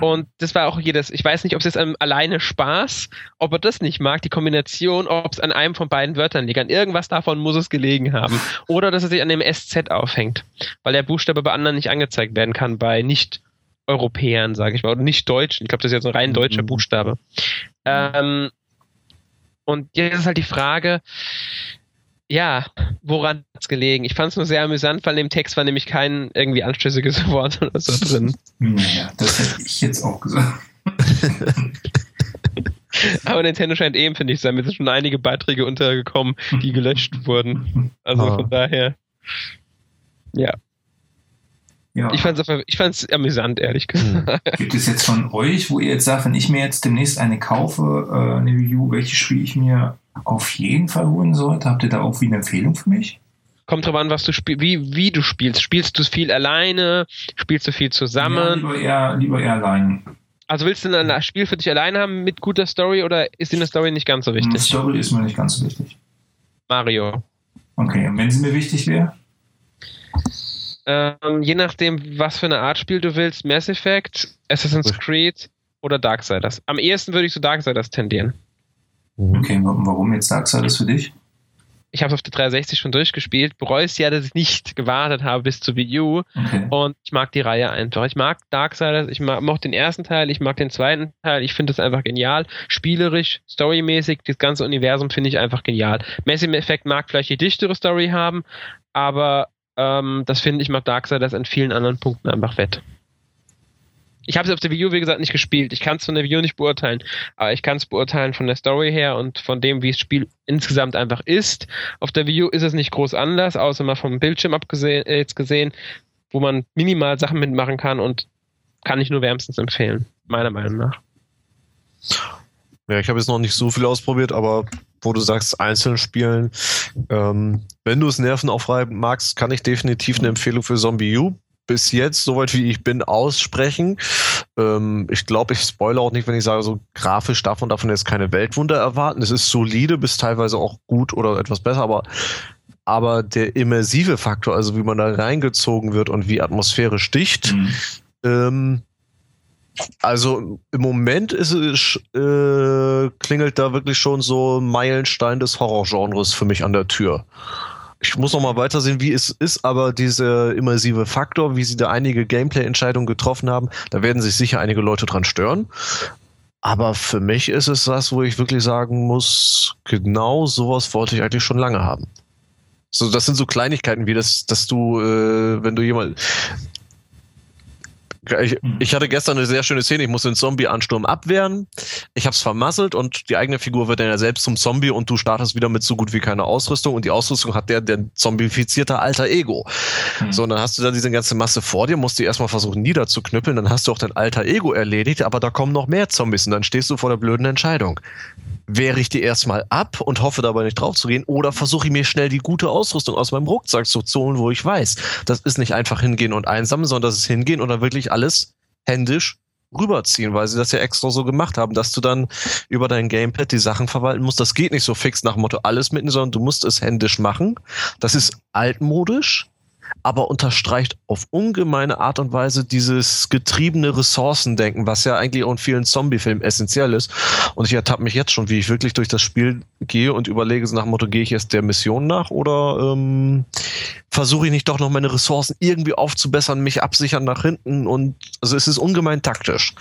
Speaker 1: Und das war auch jedes, ich weiß nicht, ob es jetzt alleine Spaß, ob er das nicht mag, die Kombination, ob es an einem von beiden Wörtern liegt. An irgendwas davon muss es gelegen haben. Oder dass er sich an dem SZ aufhängt, weil der Buchstabe bei anderen nicht angezeigt werden kann, bei Nicht-Europäern, sage ich mal, oder Nicht-Deutschen. Ich glaube, das ist jetzt ein rein mhm. deutscher Buchstabe. Ähm, und jetzt ist halt die Frage, ja, woran hat es gelegen? Ich fand es nur sehr amüsant, weil im Text war nämlich kein irgendwie anstößiges Wort oder so drin.
Speaker 2: Naja, das hätte ich jetzt auch gesagt.
Speaker 1: Aber Nintendo scheint eben, finde ich, sein. Mir sind schon einige Beiträge untergekommen, die gelöscht wurden. Also ah. von daher, ja. ja. Ich fand es ich fand's amüsant, ehrlich gesagt. Hm.
Speaker 2: Gibt es jetzt von euch, wo ihr jetzt sagt, wenn ich mir jetzt demnächst eine kaufe, äh, eine Wii U, welche spiele ich mir auf jeden Fall holen sollte? Habt ihr da auch wie eine Empfehlung für mich?
Speaker 1: Kommt drauf an, was du spielst, wie, wie du spielst. Spielst du viel alleine? Spielst du viel zusammen? Ja,
Speaker 2: lieber eher, lieber eher allein.
Speaker 1: Also willst du ein Spiel für dich alleine haben mit guter Story oder ist dir eine Story nicht ganz so wichtig? Die
Speaker 2: Story ist mir nicht ganz so wichtig.
Speaker 1: Mario.
Speaker 2: Okay, und wenn sie mir wichtig wäre?
Speaker 1: Ähm, je nachdem, was für eine Art Spiel du willst, Mass Effect, Assassin's Creed oder Darksiders. Am ehesten würde ich zu Darksiders tendieren.
Speaker 2: Mhm. Okay, warum jetzt Darksiders für dich?
Speaker 1: ich habe es auf der 360 schon durchgespielt, bereue es ja, dass ich nicht gewartet habe bis zur Wii U. Okay. Und ich mag die Reihe einfach. Ich mag Darksiders, ich mag, mag den ersten Teil, ich mag den zweiten Teil. Ich finde es einfach genial. Spielerisch, storymäßig, das ganze Universum finde ich einfach genial. Mass Effect mag vielleicht die dichtere Story haben, aber ähm, das finde ich mag Darksiders an vielen anderen Punkten einfach wett. Ich habe es auf der Wii U, wie gesagt, nicht gespielt. Ich kann es von der Wii U nicht beurteilen, aber ich kann es beurteilen von der Story her und von dem, wie das Spiel insgesamt einfach ist. Auf der Wii U ist es nicht groß anders, außer mal vom Bildschirm abgesehen, äh, jetzt gesehen, wo man minimal Sachen mitmachen kann und kann ich nur wärmstens empfehlen, meiner Meinung nach.
Speaker 3: Ja, ich habe jetzt noch nicht so viel ausprobiert, aber wo du sagst, einzeln spielen, ähm, wenn du es nervenaufreibend magst, kann ich definitiv eine Empfehlung für Zombie U bis jetzt, soweit wie ich bin, aussprechen. Ähm, ich glaube, ich spoilere auch nicht, wenn ich sage, so grafisch darf man davon jetzt keine Weltwunder erwarten. Es ist solide, bis teilweise auch gut oder etwas besser, aber, aber der immersive Faktor, also wie man da reingezogen wird und wie Atmosphäre sticht, mhm. ähm, also im Moment ist es, äh, klingelt da wirklich schon so ein Meilenstein des Horrorgenres für mich an der Tür ich muss noch mal weitersehen, wie es ist, aber dieser immersive Faktor, wie sie da einige Gameplay-Entscheidungen getroffen haben, da werden sich sicher einige Leute dran stören. Aber für mich ist es das, wo ich wirklich sagen muss, genau sowas wollte ich eigentlich schon lange haben. So, das sind so Kleinigkeiten wie das, dass du, äh, wenn du jemand, ich, mhm. ich, hatte gestern eine sehr schöne Szene. Ich musste den Zombie-Ansturm abwehren. Ich habe es vermasselt und die eigene Figur wird dann ja selbst zum Zombie und du startest wieder mit so gut wie keiner Ausrüstung und die Ausrüstung hat der, der zombifizierte alter Ego. Mhm. So, und dann hast du da diese ganze Masse vor dir, musst die erstmal versuchen niederzuknüppeln, dann hast du auch dein alter Ego erledigt, aber da kommen noch mehr Zombies und dann stehst du vor der blöden Entscheidung wehre ich die erstmal ab und hoffe dabei nicht drauf zu gehen oder versuche ich mir schnell die gute Ausrüstung aus meinem Rucksack zu holen, wo ich weiß, das ist nicht einfach hingehen und einsammeln, sondern das ist hingehen und dann wirklich alles händisch rüberziehen, weil sie das ja extra so gemacht haben, dass du dann über dein Gamepad die Sachen verwalten musst. Das geht nicht so fix nach Motto alles mitten, sondern du musst es händisch machen. Das ist altmodisch, aber unterstreicht auf ungemeine Art und Weise dieses getriebene Ressourcendenken, was ja eigentlich auch in vielen Zombie-Filmen essentiell ist. Und ich ertappe mich jetzt schon, wie ich wirklich durch das Spiel gehe und überlege so nach dem Motto, gehe ich jetzt der Mission nach oder ähm, versuche ich nicht doch noch meine Ressourcen irgendwie aufzubessern, mich absichern nach hinten und also es ist ungemein taktisch.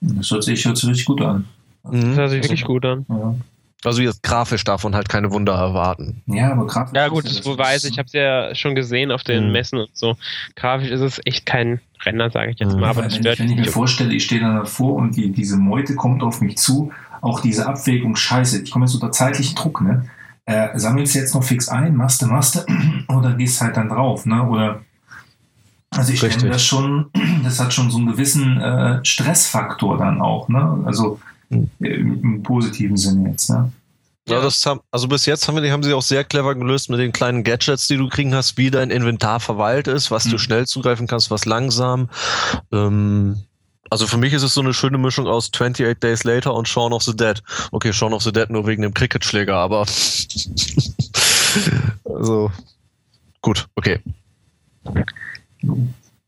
Speaker 2: Das hört sich, hört sich richtig gut an.
Speaker 1: Mhm. Das hört sich wirklich gut an. Ja.
Speaker 3: Also jetzt grafisch davon halt keine Wunder erwarten.
Speaker 1: Ja, aber grafisch. Ja gut, das weiß ich. Ich habe es ja schon gesehen auf den mhm. Messen und so. Grafisch ist es echt kein Renner, sage ich jetzt mhm. mal. Aber
Speaker 2: das stört wenn ich, wenn ich mir vorstelle, ich stehe da davor und die, diese Meute kommt auf mich zu, auch diese Abwägung, scheiße, ich komme jetzt unter zeitlichen Druck, ne? Äh, sammelst du jetzt noch fix ein, machst du, machst du, oder gehst halt dann drauf, ne? Oder also ich stelle das schon, das hat schon so einen gewissen äh, Stressfaktor dann auch, ne? Also im, im positiven Sinne jetzt. Ne?
Speaker 3: Ja, das haben, also bis jetzt haben, wir, haben sie auch sehr clever gelöst mit den kleinen Gadgets, die du kriegen hast, wie dein Inventar verweilt ist, was mhm. du schnell zugreifen kannst, was langsam. Ähm, also für mich ist es so eine schöne Mischung aus 28 Days Later und Shaun of the Dead. Okay, Shaun of the Dead nur wegen dem Cricketschläger, aber also gut, okay.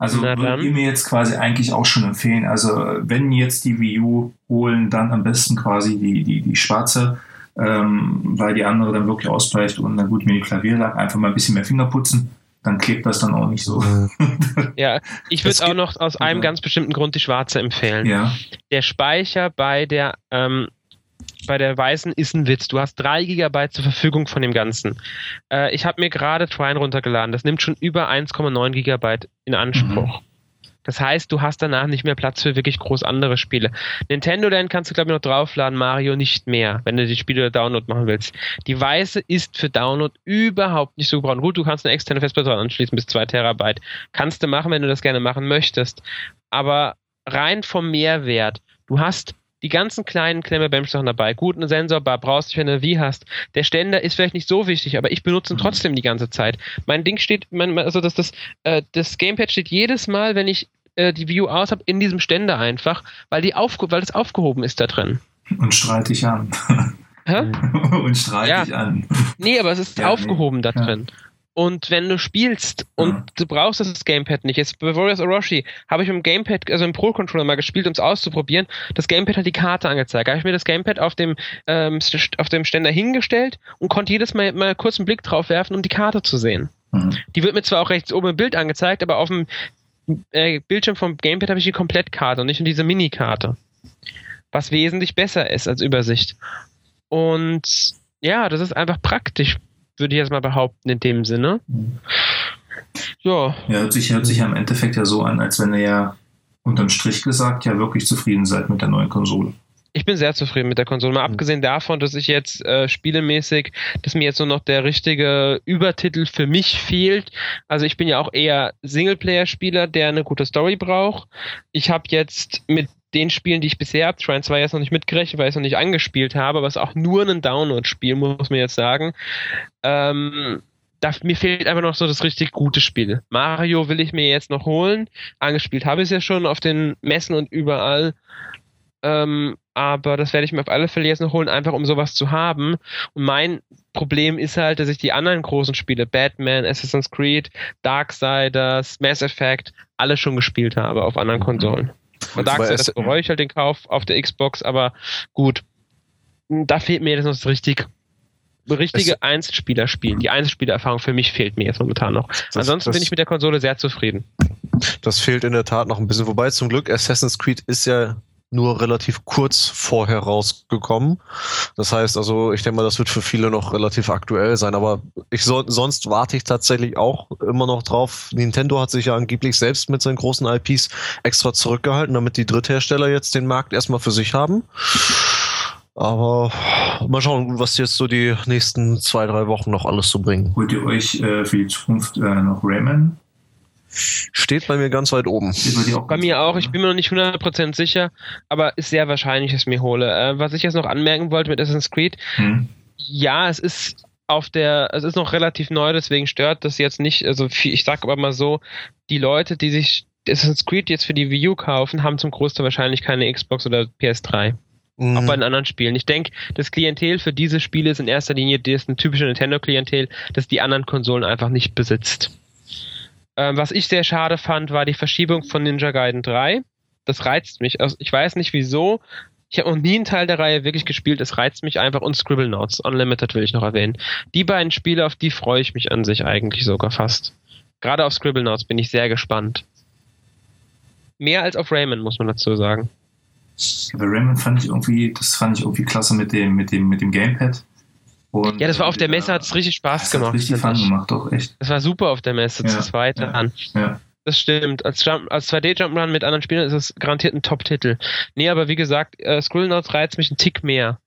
Speaker 2: Also würde ich mir jetzt quasi eigentlich auch schon empfehlen. Also wenn jetzt die Wii U holen, dann am besten quasi die, die, die schwarze, ähm, weil die andere dann wirklich ausbleicht und dann gut mit dem Klavierlack einfach mal ein bisschen mehr Finger putzen. Dann klebt das dann auch nicht so.
Speaker 1: ja, ich würde auch noch aus einem ganz bestimmten Grund die schwarze empfehlen.
Speaker 2: Ja.
Speaker 1: Der Speicher bei der ähm, bei der weißen ist ein Witz. Du hast drei Gigabyte zur Verfügung von dem Ganzen. Äh, ich habe mir gerade Trine runtergeladen. Das nimmt schon über 1,9 Gigabyte in Anspruch. Mhm. Das heißt, du hast danach nicht mehr Platz für wirklich groß andere Spiele. Nintendo Land kannst du, glaube ich, noch draufladen, Mario nicht mehr, wenn du die Spiele Download machen willst. Die weiße ist für Download überhaupt nicht so gebraucht. Gut, du kannst eine externe Festplatte anschließen bis 2 Terabyte. Kannst du machen, wenn du das gerne machen möchtest. Aber rein vom Mehrwert, du hast die ganzen kleinen Klemme-Bämsch-Sachen dabei. Gut, eine Sensorbar brauchst du, wenn du wie hast. Der Ständer ist vielleicht nicht so wichtig, aber ich benutze ihn mhm. trotzdem die ganze Zeit. Mein Ding steht, mein, also das, das, äh, das Gamepad steht jedes Mal, wenn ich äh, die View aus habe, in diesem Ständer einfach, weil, die aufge weil das aufgehoben ist da drin.
Speaker 2: Und strahlt dich an.
Speaker 1: Hä?
Speaker 2: Und strahlt ja. dich an.
Speaker 1: Nee, aber es ist ja, aufgehoben nee. da drin. Und wenn du spielst und mhm. du brauchst das Gamepad nicht, jetzt bei Warriors Orochi habe ich mit dem Gamepad, also im Pro Controller mal gespielt, um es auszuprobieren. Das Gamepad hat die Karte angezeigt. Da habe ich mir das Gamepad auf dem, ähm, auf dem Ständer hingestellt und konnte jedes Mal mal kurz einen Blick drauf werfen, um die Karte zu sehen. Mhm. Die wird mir zwar auch rechts oben im Bild angezeigt, aber auf dem äh, Bildschirm vom Gamepad habe ich die Komplettkarte und nicht nur diese Minikarte. Was wesentlich besser ist als Übersicht. Und ja, das ist einfach praktisch würde ich jetzt mal behaupten, in dem Sinne.
Speaker 2: Ja. Ja, hört sich, hört sich ja im Endeffekt ja so an, als wenn ihr ja unterm Strich gesagt ja wirklich zufrieden seid mit der neuen Konsole.
Speaker 1: Ich bin sehr zufrieden mit der Konsole. Mal mhm. abgesehen davon, dass ich jetzt äh, spielemäßig, dass mir jetzt nur noch der richtige Übertitel für mich fehlt. Also ich bin ja auch eher Singleplayer-Spieler, der eine gute Story braucht. Ich habe jetzt mit den Spielen, die ich bisher habe, Trine 2 jetzt noch nicht mitgerechnet, weil ich es noch nicht angespielt habe, aber es ist auch nur ein Download-Spiel, muss man jetzt sagen. Ähm, da, mir fehlt einfach noch so das richtig gute Spiel. Mario will ich mir jetzt noch holen. Angespielt habe ich es ja schon auf den Messen und überall. Ähm, aber das werde ich mir auf alle Fälle jetzt noch holen, einfach um sowas zu haben. Und mein Problem ist halt, dass ich die anderen großen Spiele, Batman, Assassin's Creed, Darksiders, Mass Effect, alle schon gespielt habe auf anderen Konsolen. Man sagt ja, das bereue ich halt den Kauf auf der Xbox, aber gut. Da fehlt mir jetzt noch das richtig richtige Einzelspieler spielen. Die Einzelspielererfahrung für mich fehlt mir jetzt momentan noch. Das, Ansonsten das, bin ich mit der Konsole sehr zufrieden.
Speaker 3: Das fehlt in der Tat noch ein bisschen. Wobei zum Glück Assassin's Creed ist ja nur relativ kurz vorher rausgekommen. Das heißt also, ich denke mal, das wird für viele noch relativ aktuell sein, aber ich so, sonst warte ich tatsächlich auch immer noch drauf. Nintendo hat sich ja angeblich selbst mit seinen großen IPs extra zurückgehalten, damit die Dritthersteller jetzt den Markt erstmal für sich haben. Aber mal schauen, was jetzt so die nächsten zwei, drei Wochen noch alles so bringen.
Speaker 2: Holt ihr euch äh, für die Zukunft äh, noch Rayman
Speaker 3: Steht bei mir ganz weit oben.
Speaker 1: Bei mir auch. Ich bin mir noch nicht 100% sicher, aber ist sehr wahrscheinlich, dass ich mir hole. Äh, was ich jetzt noch anmerken wollte mit Assassin's Creed, hm. ja, es ist auf der, es ist noch relativ neu, deswegen stört das jetzt nicht. Also ich sag aber mal so, die Leute, die sich Assassin's Creed jetzt für die Wii U kaufen, haben zum Großteil wahrscheinlich keine Xbox oder PS3. Mhm. Auch bei den anderen Spielen. Ich denke, das Klientel für diese Spiele ist in erster Linie das ist ein typische Nintendo-Klientel, das die anderen Konsolen einfach nicht besitzt. Ähm, was ich sehr schade fand, war die Verschiebung von Ninja Gaiden 3. Das reizt mich. Also ich weiß nicht wieso. Ich habe noch nie einen Teil der Reihe wirklich gespielt. Es reizt mich einfach. Und Scribble Notes Unlimited will ich noch erwähnen. Die beiden Spiele, auf die freue ich mich an sich eigentlich sogar fast. Gerade auf Scribble Notes bin ich sehr gespannt. Mehr als auf Rayman, muss man dazu sagen.
Speaker 2: Bei Rayman fand ich irgendwie, das fand ich irgendwie klasse mit dem, mit dem, mit dem Gamepad.
Speaker 1: Und ja, das war auf der Messe, hat es richtig Spaß das gemacht. Hat
Speaker 2: richtig Fun gemacht, doch, echt.
Speaker 1: Das war super auf der Messe, ja, zu zweit ja, an. Ja. Das stimmt. Als, als 2D-Jump'n'Run mit anderen Spielern ist es garantiert ein Top-Titel. Nee, aber wie gesagt, äh, Notes reizt mich einen Tick mehr.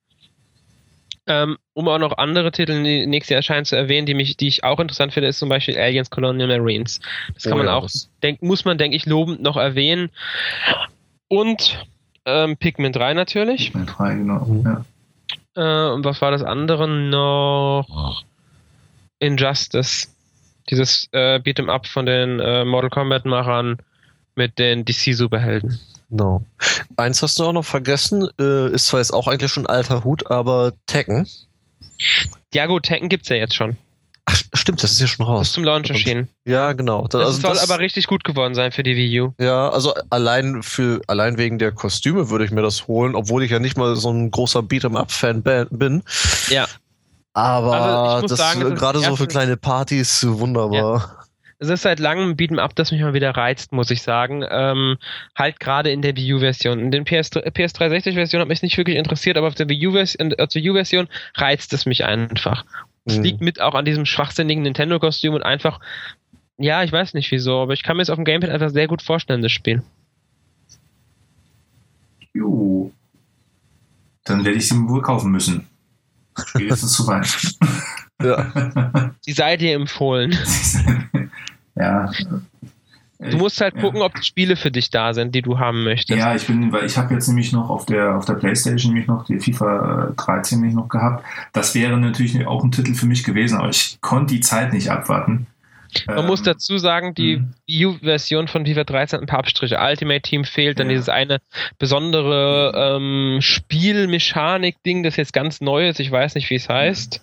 Speaker 1: Ähm, um auch noch andere Titel, die nächstes Jahr erscheinen, zu erwähnen, die, mich, die ich auch interessant finde, ist zum Beispiel Aliens Colonial Marines. Das kann oh, man ja, auch, denk, muss man, denke ich, lobend noch erwähnen. Und ähm, Pikmin 3 natürlich.
Speaker 2: Pikmin 3, genau. Mhm. Ja.
Speaker 1: Äh, und was war das andere noch? Injustice. Dieses äh, Beat'em Up von den äh, Mortal Kombat-Machern mit den DC-Superhelden.
Speaker 3: Genau. Eins hast du auch noch vergessen, äh, ist zwar jetzt auch eigentlich schon alter Hut, aber Tekken.
Speaker 1: Ja gut, Tekken gibt's ja jetzt schon.
Speaker 3: Ach, stimmt, das ist ja schon raus. Ist
Speaker 1: zum Launch erschienen.
Speaker 3: Ja, genau.
Speaker 1: Das, also soll das, aber richtig gut geworden sein für die Wii U.
Speaker 3: Ja, also allein für allein wegen der Kostüme würde ich mir das holen, obwohl ich ja nicht mal so ein großer Beat'em Up Fan bin.
Speaker 1: Ja.
Speaker 3: Aber also das sagen, gerade so für kleine Partys wunderbar. Ja.
Speaker 1: Es ist seit langem ein Beat'em Up, das mich mal wieder reizt, muss ich sagen. Ähm, halt gerade in der Wii U-Version. In der PS, PS360-Version hat mich nicht wirklich interessiert, aber auf der Wii U-Version reizt es mich einfach. Es mhm. liegt mit auch an diesem schwachsinnigen Nintendo-Kostüm und einfach, ja, ich weiß nicht wieso, aber ich kann mir es auf dem Gamepad einfach sehr gut vorstellen, das Spiel.
Speaker 2: Jo. Dann werde ich sie wohl kaufen müssen. Spätestens zu weit.
Speaker 1: ja. Sie sei dir empfohlen.
Speaker 2: ja.
Speaker 1: Du musst halt gucken, ja. ob die Spiele für dich da sind, die du haben möchtest.
Speaker 2: Ja, ich bin, weil ich habe jetzt nämlich noch auf der auf der PlayStation nämlich noch die FIFA 13 nämlich noch gehabt. Das wäre natürlich auch ein Titel für mich gewesen, aber ich konnte die Zeit nicht abwarten.
Speaker 1: Man ähm, muss dazu sagen, die EU-Version von FIFA 13 hat ein paar Abstriche. Ultimate Team fehlt, dann ja. dieses eine besondere ähm, Spielmechanik-Ding, das jetzt ganz neu ist. Ich weiß nicht, wie es heißt.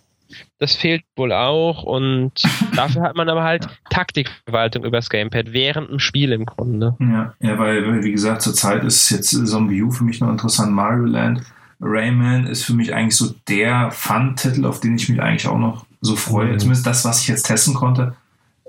Speaker 1: Das fehlt wohl auch und dafür hat man aber halt Taktikverwaltung übers Gamepad während dem Spiel im Grunde.
Speaker 2: Ja, ja weil, wie gesagt, zurzeit ist jetzt Zombie U für mich noch interessant, Mario Land. Rayman ist für mich eigentlich so der Fun-Titel, auf den ich mich eigentlich auch noch so freue. Mhm. Zumindest das, was ich jetzt testen konnte.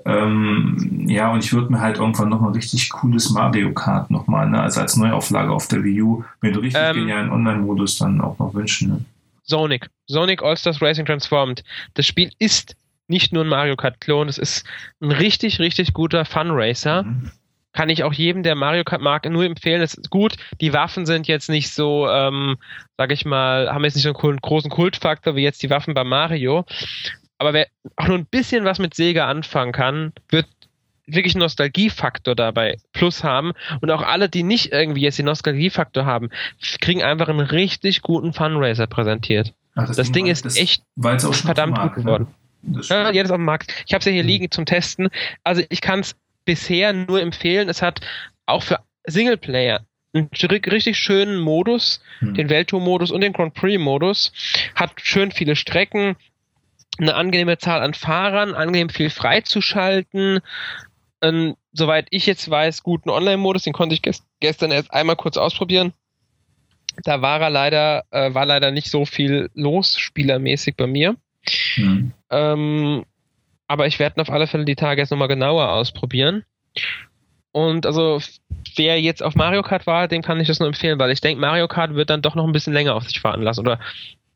Speaker 2: Ähm, ja, und ich würde mir halt irgendwann noch ein richtig cooles Mario Kart nochmal, ne, also als Neuauflage auf der Wii U, mit richtig ähm, genialen Online-Modus dann auch noch wünschen. Ne?
Speaker 1: Sonic. Sonic All-Stars Racing Transformed. Das Spiel ist nicht nur ein Mario Kart-Klon, es ist ein richtig, richtig guter Fun-Racer. Mhm. Kann ich auch jedem, der Mario Kart mag, nur empfehlen. Es ist gut. Die Waffen sind jetzt nicht so, ähm, sag ich mal, haben jetzt nicht so einen großen Kultfaktor wie jetzt die Waffen bei Mario. Aber wer auch nur ein bisschen was mit Sega anfangen kann, wird wirklich Nostalgiefaktor dabei plus haben und auch alle, die nicht irgendwie jetzt den Nostalgiefaktor haben, kriegen einfach einen richtig guten Funraiser präsentiert. Ach, das, das, Ding, ist das, echt verdammt gut ne? geworden. Ne? Ja, jetzt auf dem Markt. Ich habe es ja hier mhm. liegen zum Testen. Also ich kann es bisher nur empfehlen. Es hat auch für Singleplayer einen richtig schönen Modus, mhm. den Welttour-Modus und den Grand Prix-Modus. Hat schön viele Strecken, eine angenehme Zahl an Fahrern, angenehm viel freizuschalten. Ähm, soweit ich jetzt weiß, guten Online-Modus, den konnte ich gest gestern erst einmal kurz ausprobieren. Da war er leider, äh, war leider nicht so viel los, spielermäßig bei mir. Mhm. Ähm, aber ich werde auf alle Fälle die Tage jetzt nochmal genauer ausprobieren. Und also, wer jetzt auf Mario Kart war, dem kann ich das nur empfehlen, weil ich denke, Mario Kart wird dann doch noch ein bisschen länger auf sich warten lassen. Oder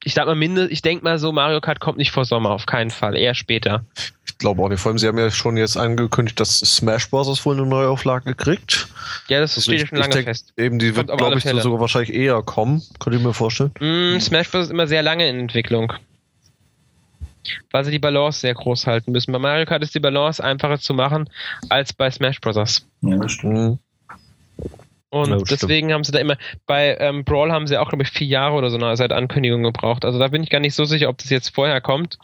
Speaker 1: ich sag mal, mindestens, ich denke mal so, Mario Kart kommt nicht vor Sommer, auf keinen Fall, eher später.
Speaker 3: Ich glaube auch nicht. Vor allem, sie haben ja schon jetzt angekündigt, dass Smash Bros. wohl eine Neuauflage kriegt.
Speaker 1: Ja, das also steht ich, schon lange denk, fest.
Speaker 3: Eben, die wird, glaube ich, Fälle. sogar wahrscheinlich eher kommen. Könnt ihr mir vorstellen?
Speaker 1: Mm, Smash Bros. ist immer sehr lange in Entwicklung. Weil sie die Balance sehr groß halten müssen. Bei Mario Kart ist die Balance einfacher zu machen als bei Smash Bros. Ja, das stimmt. Und ja, deswegen haben sie da immer, bei ähm, Brawl haben sie auch, glaube ich, vier Jahre oder so seit Ankündigung gebraucht. Also da bin ich gar nicht so sicher, ob das jetzt vorher kommt.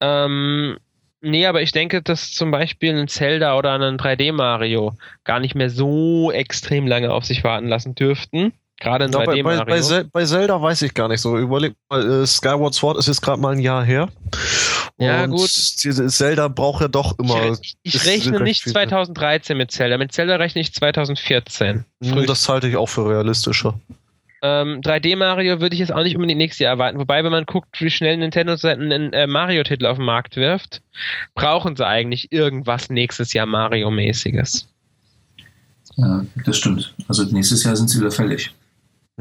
Speaker 1: Ähm, nee, aber ich denke, dass zum Beispiel ein Zelda oder ein 3D-Mario gar nicht mehr so extrem lange auf sich warten lassen dürften. Gerade in ja, 3D
Speaker 3: bei, bei, bei, bei, Zelda weiß ich gar nicht so. Überleg mal, äh, Skyward Sword ist jetzt gerade mal ein Jahr her.
Speaker 1: Ja, und gut.
Speaker 3: Zelda braucht ja doch immer.
Speaker 1: Ich, ich rechne nicht 2013 mit Zelda. Mit Zelda rechne ich 2014.
Speaker 3: Früh. Das halte ich auch für realistischer.
Speaker 1: Ähm, 3D Mario würde ich jetzt auch nicht unbedingt nächstes Jahr erwarten. Wobei, wenn man guckt, wie schnell Nintendo einen äh, Mario-Titel auf den Markt wirft, brauchen sie eigentlich irgendwas nächstes Jahr Mario-mäßiges.
Speaker 2: Ja, das stimmt. Also nächstes Jahr sind sie wieder fällig.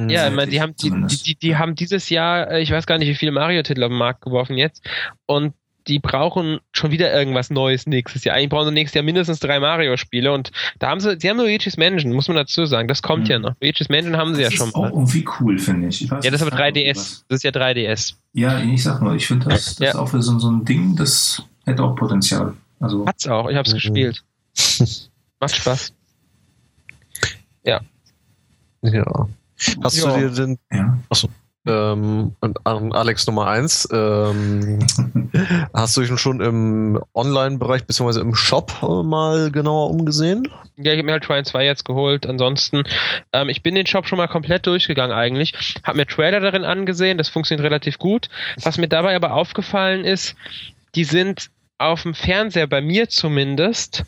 Speaker 1: Ja, ich meine, die haben, die, die, die, haben dieses Jahr, äh, ich weiß gar nicht, wie viele Mario-Titel auf den Markt geworfen jetzt. Und die brauchen schon wieder irgendwas Neues nächstes Jahr. Eigentlich brauchen sie nächstes Jahr mindestens drei Mario-Spiele und da haben sie, sie haben nur Luigi's Mansion, muss man dazu sagen. Das kommt mhm. ja noch. Luigi's Mansion haben sie das ja schon
Speaker 2: mal. Das ist auch irgendwie cool, finde ich. ich
Speaker 1: weiß, ja, das ist aber 3DS. Das ist ja 3DS.
Speaker 2: Ja, ich sag mal, ich finde das, das ja. ist auch für so, so ein Ding, das hätte auch Potenzial. Also,
Speaker 1: Hat's auch, ich hab's mhm. gespielt. Macht Spaß. Ja.
Speaker 3: Ja. Hast ja. du dir denn. Ja. Achso. Ähm, an Alex Nummer 1. Ähm, hast du dich schon im Online-Bereich bzw. im Shop äh, mal genauer umgesehen?
Speaker 1: Ja, ich habe mir halt Trine 2 jetzt geholt. Ansonsten, ähm, ich bin den Shop schon mal komplett durchgegangen eigentlich. Habe mir Trailer darin angesehen, das funktioniert relativ gut. Was mir dabei aber aufgefallen ist, die sind auf dem Fernseher, bei mir zumindest,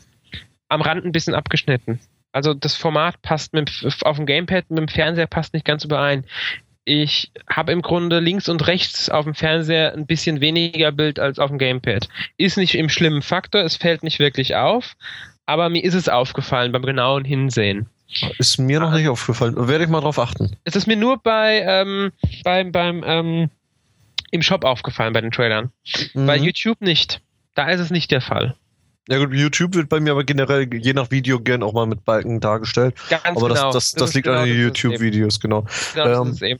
Speaker 1: am Rand ein bisschen abgeschnitten. Also das Format passt mit, auf dem Gamepad mit dem Fernseher passt nicht ganz überein. Ich habe im Grunde links und rechts auf dem Fernseher ein bisschen weniger Bild als auf dem Gamepad. Ist nicht im schlimmen Faktor, es fällt nicht wirklich auf, aber mir ist es aufgefallen beim genauen Hinsehen.
Speaker 3: Ist mir noch nicht aufgefallen. Werde ich mal drauf achten.
Speaker 1: Es ist mir nur bei ähm, beim, beim ähm, im Shop aufgefallen bei den Trailern. Mhm. Bei YouTube nicht. Da ist es nicht der Fall.
Speaker 3: Ja gut, YouTube wird bei mir aber generell je nach Video gern auch mal mit Balken dargestellt. Ganz aber genau. das, das, das, das liegt genau an den YouTube-Videos, genau. genau
Speaker 1: ähm, ähm,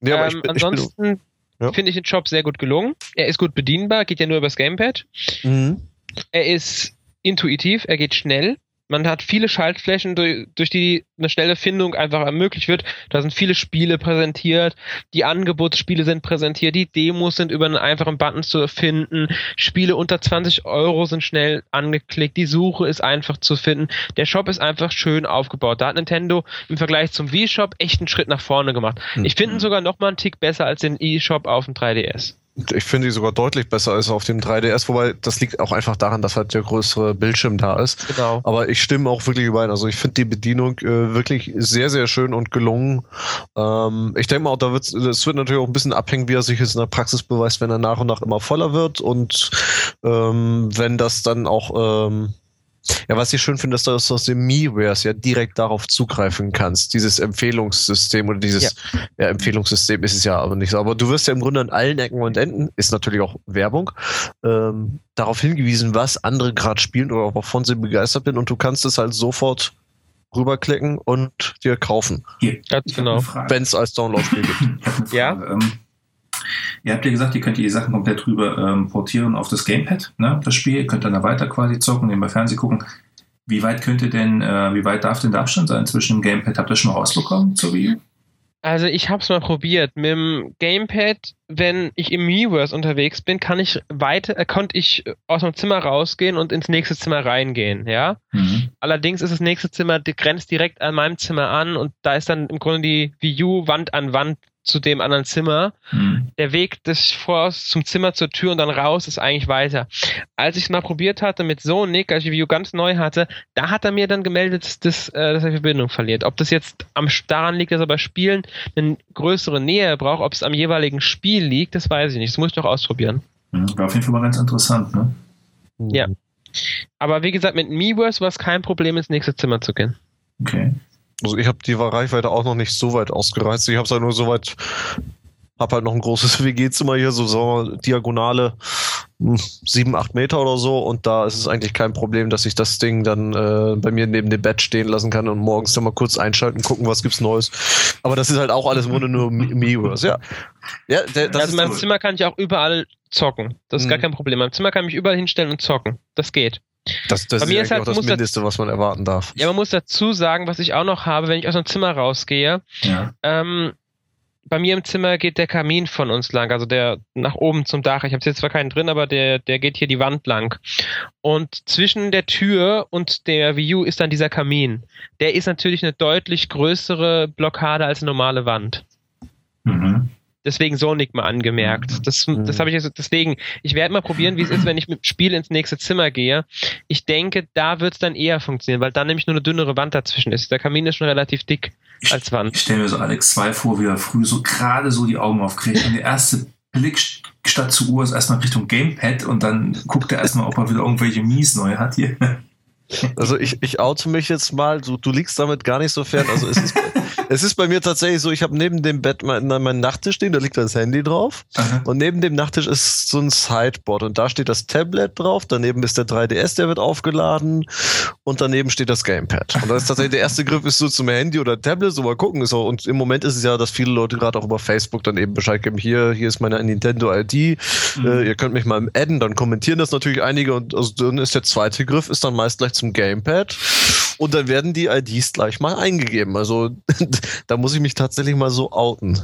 Speaker 1: ich bin, ansonsten ja. finde ich den Job sehr gut gelungen. Er ist gut bedienbar, geht ja nur übers Gamepad. Mhm. Er ist intuitiv, er geht schnell. Man hat viele Schaltflächen, durch, die eine schnelle Findung einfach ermöglicht wird. Da sind viele Spiele präsentiert, die Angebotsspiele sind präsentiert, die Demos sind über einen einfachen Button zu finden, Spiele unter 20 Euro sind schnell angeklickt, die Suche ist einfach zu finden. Der Shop ist einfach schön aufgebaut. Da hat Nintendo im Vergleich zum Wii-Shop echt einen Schritt nach vorne gemacht. Mhm. Ich finde ihn sogar noch mal einen Tick besser als den e-Shop auf dem 3DS.
Speaker 3: Ich finde die sogar deutlich besser als auf dem 3DS, wobei das liegt auch einfach daran, dass halt der größere Bildschirm da ist. Genau. Aber ich stimme auch wirklich überein. Also ich finde die Bedienung äh, wirklich sehr, sehr schön und gelungen. Ähm, ich denke mal, da wird es wird natürlich auch ein bisschen abhängen, wie er sich jetzt in der Praxis beweist, wenn er nach und nach immer voller wird und ähm, wenn das dann auch ähm, ja, was ich schön finde, ist, dass du aus dem MiiWares ja direkt darauf zugreifen kannst. Dieses Empfehlungssystem oder dieses ja. ja. Empfehlungssystem ist es ja aber nicht so. Aber du wirst ja im Grunde an allen Ecken und Enden, ist natürlich auch Werbung, ähm, darauf hingewiesen, was andere gerade spielen oder wovon sie begeistert sind und du kannst es halt sofort rüberklicken und dir kaufen.
Speaker 1: Hier, Ganz genau.
Speaker 3: Wenn es als Download-Spiel
Speaker 2: gibt. ja. Ähm, Ihr habt ja gesagt, ihr könnt die Sachen komplett rüber ähm, portieren auf das Gamepad, ne, das Spiel. Ihr könnt dann da weiter quasi zocken, nebenbei Fernsehen gucken. Wie weit könnte denn, äh, wie weit darf denn der Abstand sein zwischen dem Gamepad? Habt ihr schon mal rausbekommen zur Wii?
Speaker 1: Also ich habe es mal probiert. Mit dem Gamepad, wenn ich im Miiverse unterwegs bin, kann ich weiter, äh, konnte ich aus dem Zimmer rausgehen und ins nächste Zimmer reingehen, ja. Mhm. Allerdings ist das nächste Zimmer die grenzt direkt an meinem Zimmer an und da ist dann im Grunde die Wii U Wand an Wand zu dem anderen Zimmer. Mhm. Der Weg des Voraus zum Zimmer zur Tür und dann raus ist eigentlich weiter. Als ich es mal probiert hatte mit Sonic, als ich die View ganz neu hatte, da hat er mir dann gemeldet, dass, äh, dass er die Verbindung verliert. Ob das jetzt am, daran liegt, dass er bei Spielen eine größere Nähe braucht, ob es am jeweiligen Spiel liegt, das weiß ich nicht. Das muss ich noch ausprobieren.
Speaker 2: Mhm, war auf jeden Fall mal ganz interessant, ne?
Speaker 1: Ja. Aber wie gesagt, mit Miiverse war es kein Problem, ins nächste Zimmer zu gehen.
Speaker 2: Okay.
Speaker 3: Also ich habe die Reichweite auch noch nicht so weit ausgereizt. Ich habe es halt nur so weit, habe halt noch ein großes WG-Zimmer hier, so, so diagonale hm, sieben, acht Meter oder so. Und da ist es eigentlich kein Problem, dass ich das Ding dann äh, bei mir neben dem Bett stehen lassen kann und morgens dann mal kurz einschalten, gucken, was gibt's Neues. Aber das ist halt auch alles nur nur Miiverse, ja.
Speaker 1: ja der, das also in meinem Zimmer kann ich auch überall zocken. Das ist mhm. gar kein Problem. Mein Zimmer kann mich überall hinstellen und zocken. Das geht.
Speaker 3: Das, das Bei mir ist, halt, auch das Mindeste, was man erwarten darf.
Speaker 1: Ja, man muss dazu sagen, was ich auch noch habe, wenn ich aus dem Zimmer rausgehe. Ja. Ähm, bei mir im Zimmer geht der Kamin von uns lang, also der nach oben zum Dach. Ich habe jetzt zwar keinen drin, aber der, der geht hier die Wand lang. Und zwischen der Tür und der View ist dann dieser Kamin. Der ist natürlich eine deutlich größere Blockade als eine normale Wand. Mhm deswegen Sonic mal angemerkt. Mhm. Das, das habe ich jetzt, deswegen, ich werde mal probieren, wie es ist, wenn ich mit dem Spiel ins nächste Zimmer gehe. Ich denke, da wird es dann eher funktionieren, weil dann nämlich nur eine dünnere Wand dazwischen ist. Der Kamin ist schon relativ dick als Wand.
Speaker 2: Ich stelle mir so Alex 2 vor, wie er früh so gerade so die Augen aufkriegt und der erste Blick statt zur Uhr ist erstmal Richtung Gamepad und dann guckt er erstmal, ob er wieder irgendwelche Mies neu hat hier.
Speaker 3: Also ich, ich oute mich jetzt mal, du, du liegst damit gar nicht so fern. Also es ist, es ist bei mir tatsächlich so, ich habe neben dem Bett meinen mein Nachttisch stehen, da liegt das Handy drauf. Aha. Und neben dem Nachttisch ist so ein Sideboard und da steht das Tablet drauf, daneben ist der 3DS, der wird aufgeladen und daneben steht das Gamepad. Und das ist tatsächlich der erste Griff ist so zum Handy oder Tablet, so mal gucken. Ist auch, und im Moment ist es ja, dass viele Leute gerade auch über Facebook dann eben Bescheid geben, hier, hier ist meine Nintendo-ID, mhm. äh, ihr könnt mich mal adden, dann kommentieren das natürlich einige und also dann ist der zweite Griff, ist dann meist gleich zum Gamepad und dann werden die IDs gleich mal eingegeben. Also da muss ich mich tatsächlich mal so outen.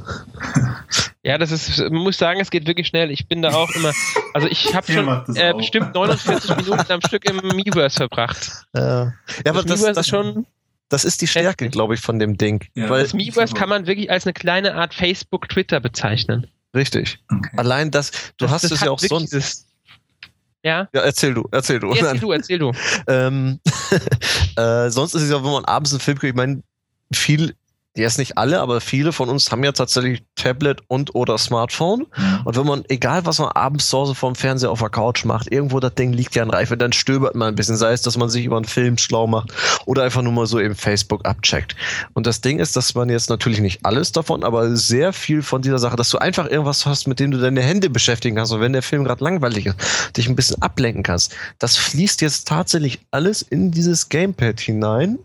Speaker 1: Ja, das ist, man muss sagen, es geht wirklich schnell. Ich bin da auch immer, also ich habe schon äh, bestimmt 49 Minuten am Stück im Miiverse verbracht.
Speaker 3: Ja, ja aber das, das, das ist schon. Das ist die Stärke, glaube ich, von dem Ding.
Speaker 1: Ja, weil das Miiverse kann man wirklich als eine kleine Art Facebook, Twitter bezeichnen.
Speaker 3: Richtig. Okay. Allein das, du das, hast das es ja auch sonst.
Speaker 1: Ja?
Speaker 3: Ja, erzähl du, erzähl du.
Speaker 1: Erzähl du, erzähl du.
Speaker 3: ähm, äh, sonst ist es ja, wenn man abends einen Film guckt, ich meine, viel jetzt nicht alle, aber viele von uns haben ja tatsächlich Tablet und oder Smartphone. Mhm. Und wenn man, egal was man abends zu Hause vorm Fernseher auf der Couch macht, irgendwo das Ding liegt ja in Reife, dann stöbert man ein bisschen. Sei es, dass man sich über einen Film schlau macht oder einfach nur mal so eben Facebook abcheckt. Und das Ding ist, dass man jetzt natürlich nicht alles davon, aber sehr viel von dieser Sache, dass du einfach irgendwas hast, mit dem du deine Hände beschäftigen kannst. Und wenn der Film gerade langweilig ist, dich ein bisschen ablenken kannst. Das fließt jetzt tatsächlich alles in dieses Gamepad hinein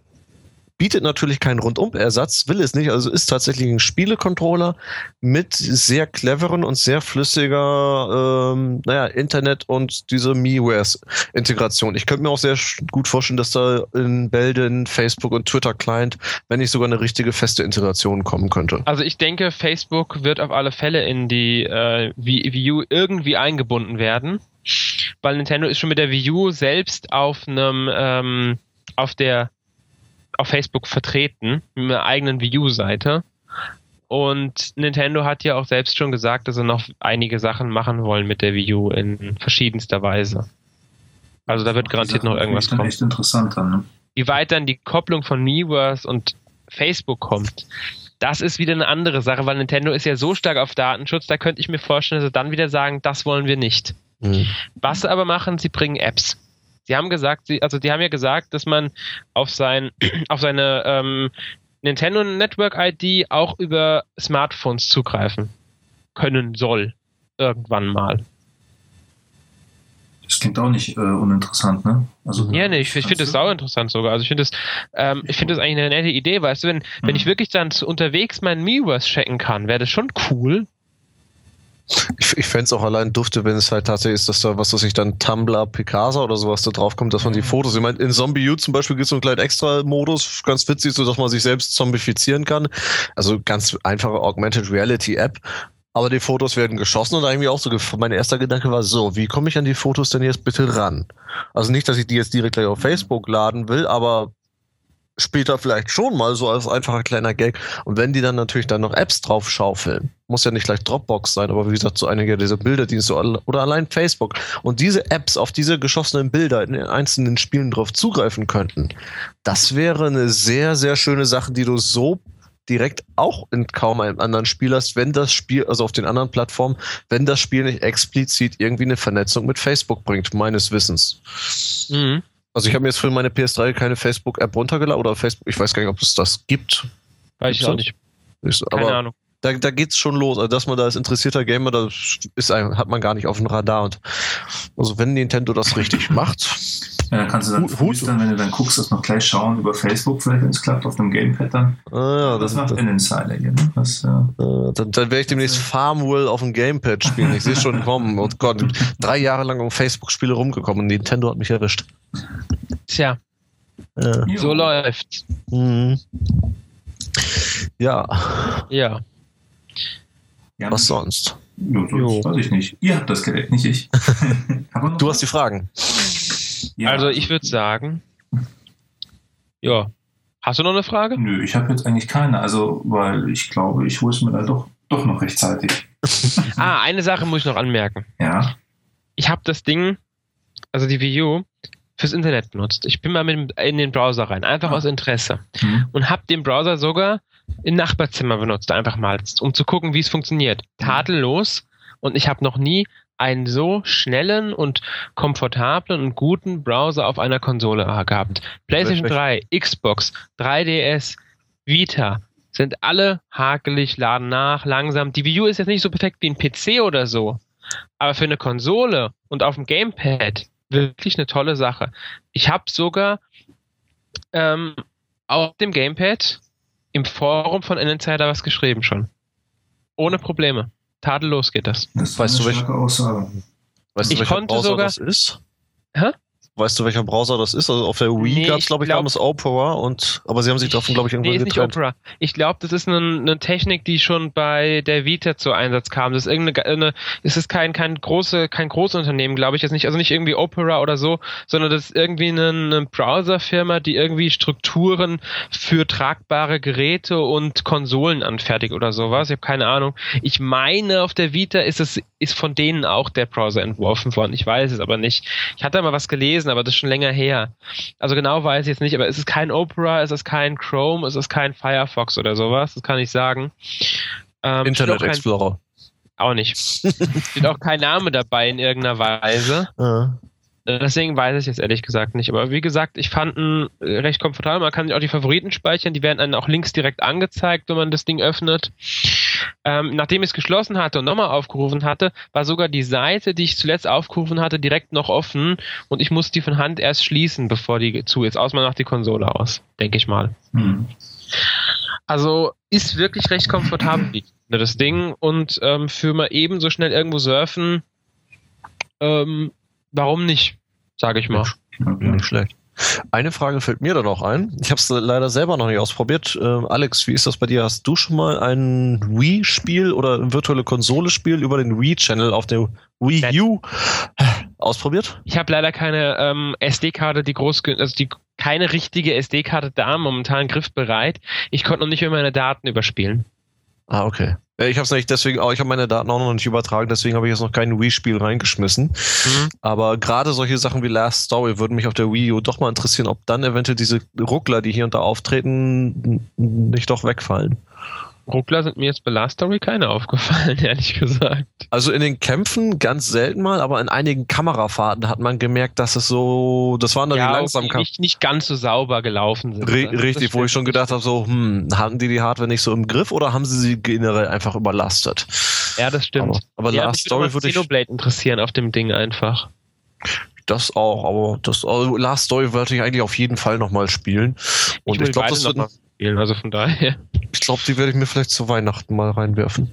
Speaker 3: bietet natürlich keinen Rundum-Ersatz, will es nicht. Also ist tatsächlich ein Spielecontroller mit sehr cleveren und sehr flüssiger, ähm, naja, Internet und diese MiiWares-Integration. Ich könnte mir auch sehr gut vorstellen, dass da in Belden, Facebook und Twitter-Client, wenn nicht sogar eine richtige feste Integration kommen könnte.
Speaker 1: Also ich denke, Facebook wird auf alle Fälle in die äh, Wii U irgendwie eingebunden werden, weil Nintendo ist schon mit der Wii U selbst auf einem ähm, auf der auf Facebook vertreten, mit einer eigenen View-Seite. Und Nintendo hat ja auch selbst schon gesagt, dass sie noch einige Sachen machen wollen mit der Wii U in verschiedenster Weise. Also da wird garantiert noch irgendwas kommen.
Speaker 2: Echt interessant dann, ne?
Speaker 1: Wie weit dann die Kopplung von Miiverse und Facebook kommt, das ist wieder eine andere Sache, weil Nintendo ist ja so stark auf Datenschutz, da könnte ich mir vorstellen, dass sie dann wieder sagen, das wollen wir nicht. Mhm. Was sie aber machen, sie bringen Apps. Sie haben gesagt, sie, also die haben ja gesagt, dass man auf sein, auf seine ähm, Nintendo Network ID auch über Smartphones zugreifen können soll. Irgendwann mal.
Speaker 2: Das klingt auch nicht äh, uninteressant, ne?
Speaker 1: Also, ja, ne, ich, ich finde das sau interessant sogar. Also ich finde das, ähm, ich finde das eigentlich eine nette Idee, weißt du, wenn, mhm. wenn ich wirklich dann unterwegs meinen Miiverse checken kann, wäre das schon cool.
Speaker 3: Ich, ich fände es auch allein dufte, wenn es halt tatsächlich ist, dass da, was weiß ich, dann Tumblr, Picasa oder sowas da drauf kommt, dass man die mhm. Fotos, ich meine, in Zombie U zum Beispiel gibt es so einen kleinen Extra-Modus, ganz witzig, so dass man sich selbst zombifizieren kann. Also ganz einfache Augmented Reality App. Aber die Fotos werden geschossen und irgendwie auch so, mein erster Gedanke war so, wie komme ich an die Fotos denn jetzt bitte ran? Also nicht, dass ich die jetzt direkt gleich auf Facebook laden will, aber später vielleicht schon mal so als einfacher kleiner Gag. Und wenn die dann natürlich dann noch Apps drauf schaufeln, muss ja nicht gleich Dropbox sein, aber wie gesagt, so einige dieser Bilderdienste oder allein Facebook und diese Apps auf diese geschossenen Bilder in den einzelnen Spielen drauf zugreifen könnten, das wäre eine sehr, sehr schöne Sache, die du so direkt auch in kaum einem anderen Spiel hast, wenn das Spiel, also auf den anderen Plattformen, wenn das Spiel nicht explizit irgendwie eine Vernetzung mit Facebook bringt, meines Wissens. Mhm. Also ich habe mir jetzt für meine PS3 keine Facebook-App runtergeladen oder Facebook, ich weiß gar nicht, ob es das gibt.
Speaker 1: Weiß ich auch nicht.
Speaker 3: Keine Ahnung. Da, da geht's schon los. Also, dass man da als interessierter Gamer, das ist, hat man gar nicht auf dem Radar. Und also wenn Nintendo das richtig macht,
Speaker 2: ja, dann kannst du dann, Hut, dann, wenn du dann guckst, das noch gleich schauen über Facebook, vielleicht wenn es klappt, auf dem Gamepad dann. Ah, ja, das, macht ein Insider hier. Ne? Das, ja.
Speaker 3: dann, dann werde ich demnächst Farmville auf dem Gamepad spielen. Ich sehe schon kommen. Und Gott, drei Jahre lang um Facebook-Spiele rumgekommen und Nintendo hat mich erwischt.
Speaker 1: Tja. Ja. So läuft's. Mhm.
Speaker 3: Ja.
Speaker 1: Ja.
Speaker 3: Was sonst?
Speaker 2: Jo, sonst weiß ich nicht. Ihr habt das Gerät, nicht ich.
Speaker 3: du hast die Fragen.
Speaker 1: Ja. Also ich würde sagen, ja. Hast du noch eine Frage?
Speaker 2: Nö, ich habe jetzt eigentlich keine. Also, weil ich glaube, ich hole es mir dann doch, doch noch rechtzeitig.
Speaker 1: ah, eine Sache muss ich noch anmerken.
Speaker 2: Ja.
Speaker 1: Ich habe das Ding, also die Wii U, fürs Internet benutzt. Ich bin mal mit, in den Browser rein, einfach ah. aus Interesse. Mhm. Und habe den Browser sogar im Nachbarzimmer benutzt, einfach mal, um zu gucken, wie es funktioniert. Tadellos. Und ich habe noch nie einen so schnellen und komfortablen und guten Browser auf einer Konsole gehabt. PlayStation 3, Xbox, 3DS, Vita sind alle hakelig, laden nach, langsam. Die Wii U ist jetzt nicht so perfekt wie ein PC oder so, aber für eine Konsole und auf dem Gamepad wirklich eine tolle Sache. Ich habe sogar ähm, auf dem Gamepad im Forum von Insider was geschrieben schon. Ohne Probleme tadellos geht das.
Speaker 2: Das weißt du, welche
Speaker 3: Aussage. Weißt du,
Speaker 1: ich konnte
Speaker 3: Browser
Speaker 1: sogar,
Speaker 3: das ist?
Speaker 1: Hä?
Speaker 3: Weißt du, welcher Browser das ist? Also auf der Wii nee, gab es, glaube ich, glaub, damals Opera und aber sie haben sich davon, glaube ich, irgendwann nee, ist getrennt. nicht Opera.
Speaker 1: Ich glaube, das ist eine, eine, Technik, die schon bei der Vita zu Einsatz kam. Das ist irgendeine, eine, es ist kein, kein große, kein großes Unternehmen, glaube ich, jetzt nicht, also nicht irgendwie Opera oder so, sondern das ist irgendwie eine, eine Browserfirma, die irgendwie Strukturen für tragbare Geräte und Konsolen anfertigt oder sowas. Ich habe keine Ahnung. Ich meine, auf der Vita ist es, ist von denen auch der Browser entworfen worden. Ich weiß es aber nicht. Ich hatte mal was gelesen gelesen, aber das ist schon länger her. Also genau weiß ich jetzt nicht, aber es ist kein Opera, es ist kein Chrome, es ist kein Firefox oder sowas, das kann ich sagen.
Speaker 3: Ähm, Internet kein, Explorer.
Speaker 1: Auch nicht. steht auch kein Name dabei in irgendeiner Weise. Ja. Deswegen weiß ich jetzt ehrlich gesagt nicht. Aber wie gesagt, ich fand ihn recht komfortabel. Man kann sich auch die Favoriten speichern. Die werden dann auch links direkt angezeigt, wenn man das Ding öffnet. Ähm, nachdem ich es geschlossen hatte und nochmal aufgerufen hatte, war sogar die Seite, die ich zuletzt aufgerufen hatte, direkt noch offen. Und ich musste die von Hand erst schließen, bevor die zu ist. Aus man nach die Konsole aus, denke ich mal. Mhm. Also ist wirklich recht komfortabel, das Ding. Und ähm, für mal eben so schnell irgendwo surfen, ähm, warum nicht, sage ich mal.
Speaker 3: Ja, nicht schlecht. Eine Frage fällt mir da noch ein. Ich habe es leider selber noch nicht ausprobiert. Äh, Alex, wie ist das bei dir? Hast du schon mal ein Wii-Spiel oder ein virtuelle Konsole-Spiel über den Wii-Channel auf der Wii U ausprobiert?
Speaker 1: Ich habe leider keine ähm, SD-Karte, die groß, also die keine richtige SD-Karte da, momentan griffbereit. Ich konnte noch nicht mehr meine Daten überspielen.
Speaker 3: Ah, okay. Ich habe es nicht deswegen, auch ich habe meine Daten auch noch nicht übertragen, deswegen habe ich jetzt noch kein Wii-Spiel reingeschmissen. Mhm. Aber gerade solche Sachen wie Last Story würden mich auf der Wii U doch mal interessieren, ob dann eventuell diese Ruckler, die hier und da auftreten, nicht doch wegfallen.
Speaker 1: Ruckler sind mir jetzt bei Last Story keine aufgefallen, ehrlich gesagt.
Speaker 3: Also in den Kämpfen ganz selten mal, aber in einigen Kamerafahrten hat man gemerkt, dass es so, das waren dann ja, die Langsamkeiten.
Speaker 1: Nicht, nicht ganz so sauber gelaufen sind.
Speaker 3: Re richtig, wo ich schon gedacht habe, so, hm, hatten die die Hardware nicht so im Griff oder haben sie sie generell einfach überlastet?
Speaker 1: Ja, das stimmt.
Speaker 3: Aber, aber
Speaker 1: ja,
Speaker 3: Last Story würde ich...
Speaker 1: Xenoblade interessieren auf dem Ding einfach.
Speaker 3: Das auch, aber das also Last Story wollte ich eigentlich auf jeden Fall nochmal spielen. Und ich, ich glaube, das wird
Speaker 1: spielen, also von daher.
Speaker 3: Ich glaube, die werde ich mir vielleicht zu Weihnachten mal reinwerfen.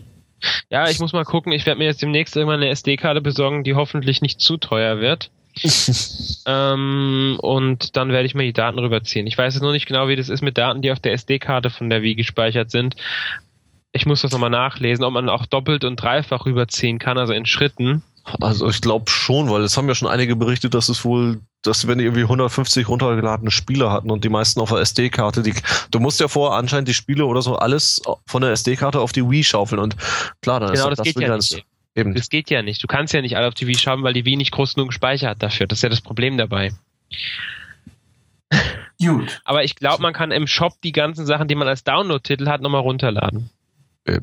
Speaker 1: Ja, ich muss mal gucken. Ich werde mir jetzt demnächst irgendwann eine SD-Karte besorgen, die hoffentlich nicht zu teuer wird. ähm, und dann werde ich mir die Daten rüberziehen. Ich weiß jetzt nur nicht genau, wie das ist mit Daten, die auf der SD-Karte von der Wii gespeichert sind. Ich muss das nochmal nachlesen, ob man auch doppelt und dreifach rüberziehen kann, also in Schritten.
Speaker 3: Also ich glaube schon, weil es haben ja schon einige berichtet, dass es wohl, dass wenn die irgendwie 150 runtergeladene Spiele hatten und die meisten auf der SD-Karte, die, du musst ja vorher anscheinend die Spiele oder so alles von der SD-Karte auf die Wii schaufeln und klar, dann
Speaker 1: genau, ist
Speaker 3: das,
Speaker 1: das geht ja nicht. Eben. Das geht ja nicht. Du kannst ja nicht alle auf die Wii schauen, weil die Wii nicht groß genug gespeichert hat dafür. Das ist ja das Problem dabei. Gut. Aber ich glaube, man kann im Shop die ganzen Sachen, die man als Download-Titel hat, nochmal runterladen.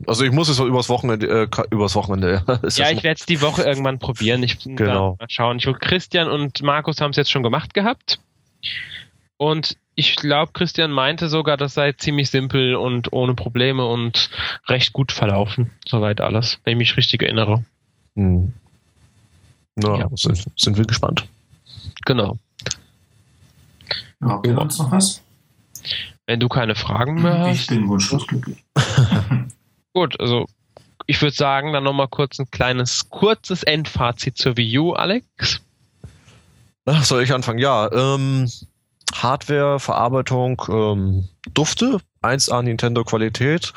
Speaker 3: Also ich muss es übers Wochenende, äh, übers Wochenende.
Speaker 1: ja, ich werde es die Woche irgendwann probieren. Ich
Speaker 3: genau.
Speaker 1: mal schauen. Ich Christian und Markus haben es jetzt schon gemacht gehabt. Und ich glaube, Christian meinte sogar, das sei ziemlich simpel und ohne Probleme und recht gut verlaufen. Soweit alles, wenn ich mich richtig erinnere. Hm.
Speaker 3: Na, ja. sind, sind wir gespannt.
Speaker 1: Genau.
Speaker 2: Habt ihr uns noch was?
Speaker 1: Wenn du keine Fragen mehr hast.
Speaker 2: Ich bin wunschlos glücklich.
Speaker 1: Gut, also ich würde sagen, dann nochmal kurz ein kleines, kurzes Endfazit zur Wii U, Alex.
Speaker 3: Ach, soll ich anfangen? Ja, ähm, Hardware, Verarbeitung, ähm, Dufte, 1A Nintendo Qualität.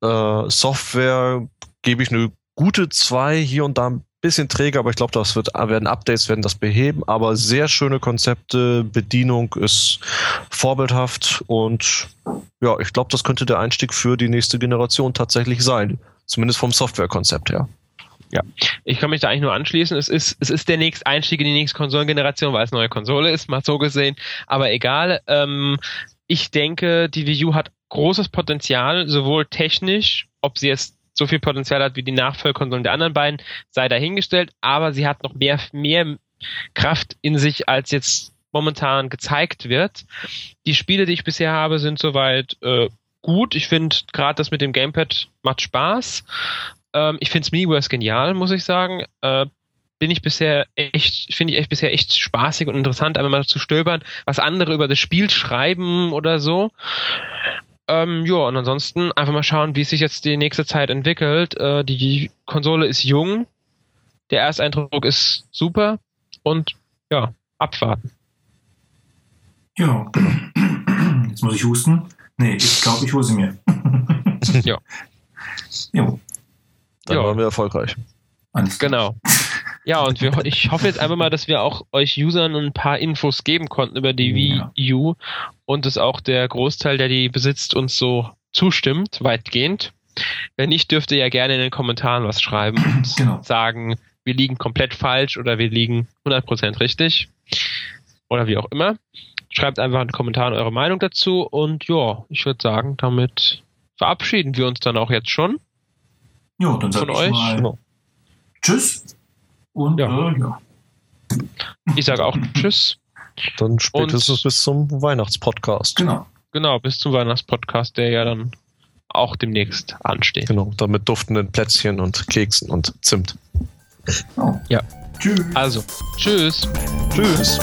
Speaker 3: Äh, Software gebe ich eine gute 2, hier und da ein bisschen träge, aber ich glaube, das wird, werden Updates werden das beheben. Aber sehr schöne Konzepte, Bedienung ist vorbildhaft und ja, ich glaube, das könnte der Einstieg für die nächste Generation tatsächlich sein. Zumindest vom Softwarekonzept her.
Speaker 1: Ja, ich kann mich da eigentlich nur anschließen. Es ist, es ist der nächste Einstieg in die nächste Konsolengeneration, weil es neue Konsole ist, mal so gesehen. Aber egal. Ähm, ich denke, die Wii U hat großes Potenzial, sowohl technisch, ob sie jetzt so viel Potenzial hat wie die Nachfolgekonsolen der anderen beiden, sei dahingestellt, aber sie hat noch mehr, mehr Kraft in sich, als jetzt momentan gezeigt wird. Die Spiele, die ich bisher habe, sind soweit äh, gut. Ich finde gerade das mit dem Gamepad macht Spaß. Ähm, ich finde Miiverse genial, muss ich sagen. Äh, bin ich bisher echt, finde ich echt bisher echt spaßig und interessant, einmal mal zu stöbern, was andere über das Spiel schreiben oder so. Ähm, ja, und ansonsten einfach mal schauen, wie es sich jetzt die nächste Zeit entwickelt. Äh, die Konsole ist jung, der Ersteindruck ist super und ja, abwarten.
Speaker 2: Ja, jetzt muss ich husten. Nee, ich glaube, ich hole sie mir.
Speaker 1: ja.
Speaker 3: Jo. Dann ja. waren wir erfolgreich.
Speaker 1: Alles genau. Ja, und wir, ich hoffe jetzt einfach mal, dass wir auch euch Usern ein paar Infos geben konnten über die. Wii U und dass auch der Großteil, der die besitzt, uns so zustimmt, weitgehend. Wenn nicht, dürft ihr ja gerne in den Kommentaren was schreiben und genau. sagen, wir liegen komplett falsch oder wir liegen 100% richtig. Oder wie auch immer. Schreibt einfach in den Kommentaren eure Meinung dazu und ja, ich würde sagen, damit verabschieden wir uns dann auch jetzt schon.
Speaker 2: Ja, dann sag von ich euch. Mal genau. Tschüss. Und ja. Äh, ja.
Speaker 1: Ich sage auch Tschüss.
Speaker 3: Dann spätestens Und, bis zum Weihnachtspodcast.
Speaker 2: Genau.
Speaker 1: Genau, bis zum Weihnachtspodcast, der ja dann auch demnächst ansteht.
Speaker 3: Genau, dann mit duftenden Plätzchen und Keksen und Zimt.
Speaker 1: Oh. Ja. Tschüss. Also, tschüss.
Speaker 3: Tschüss.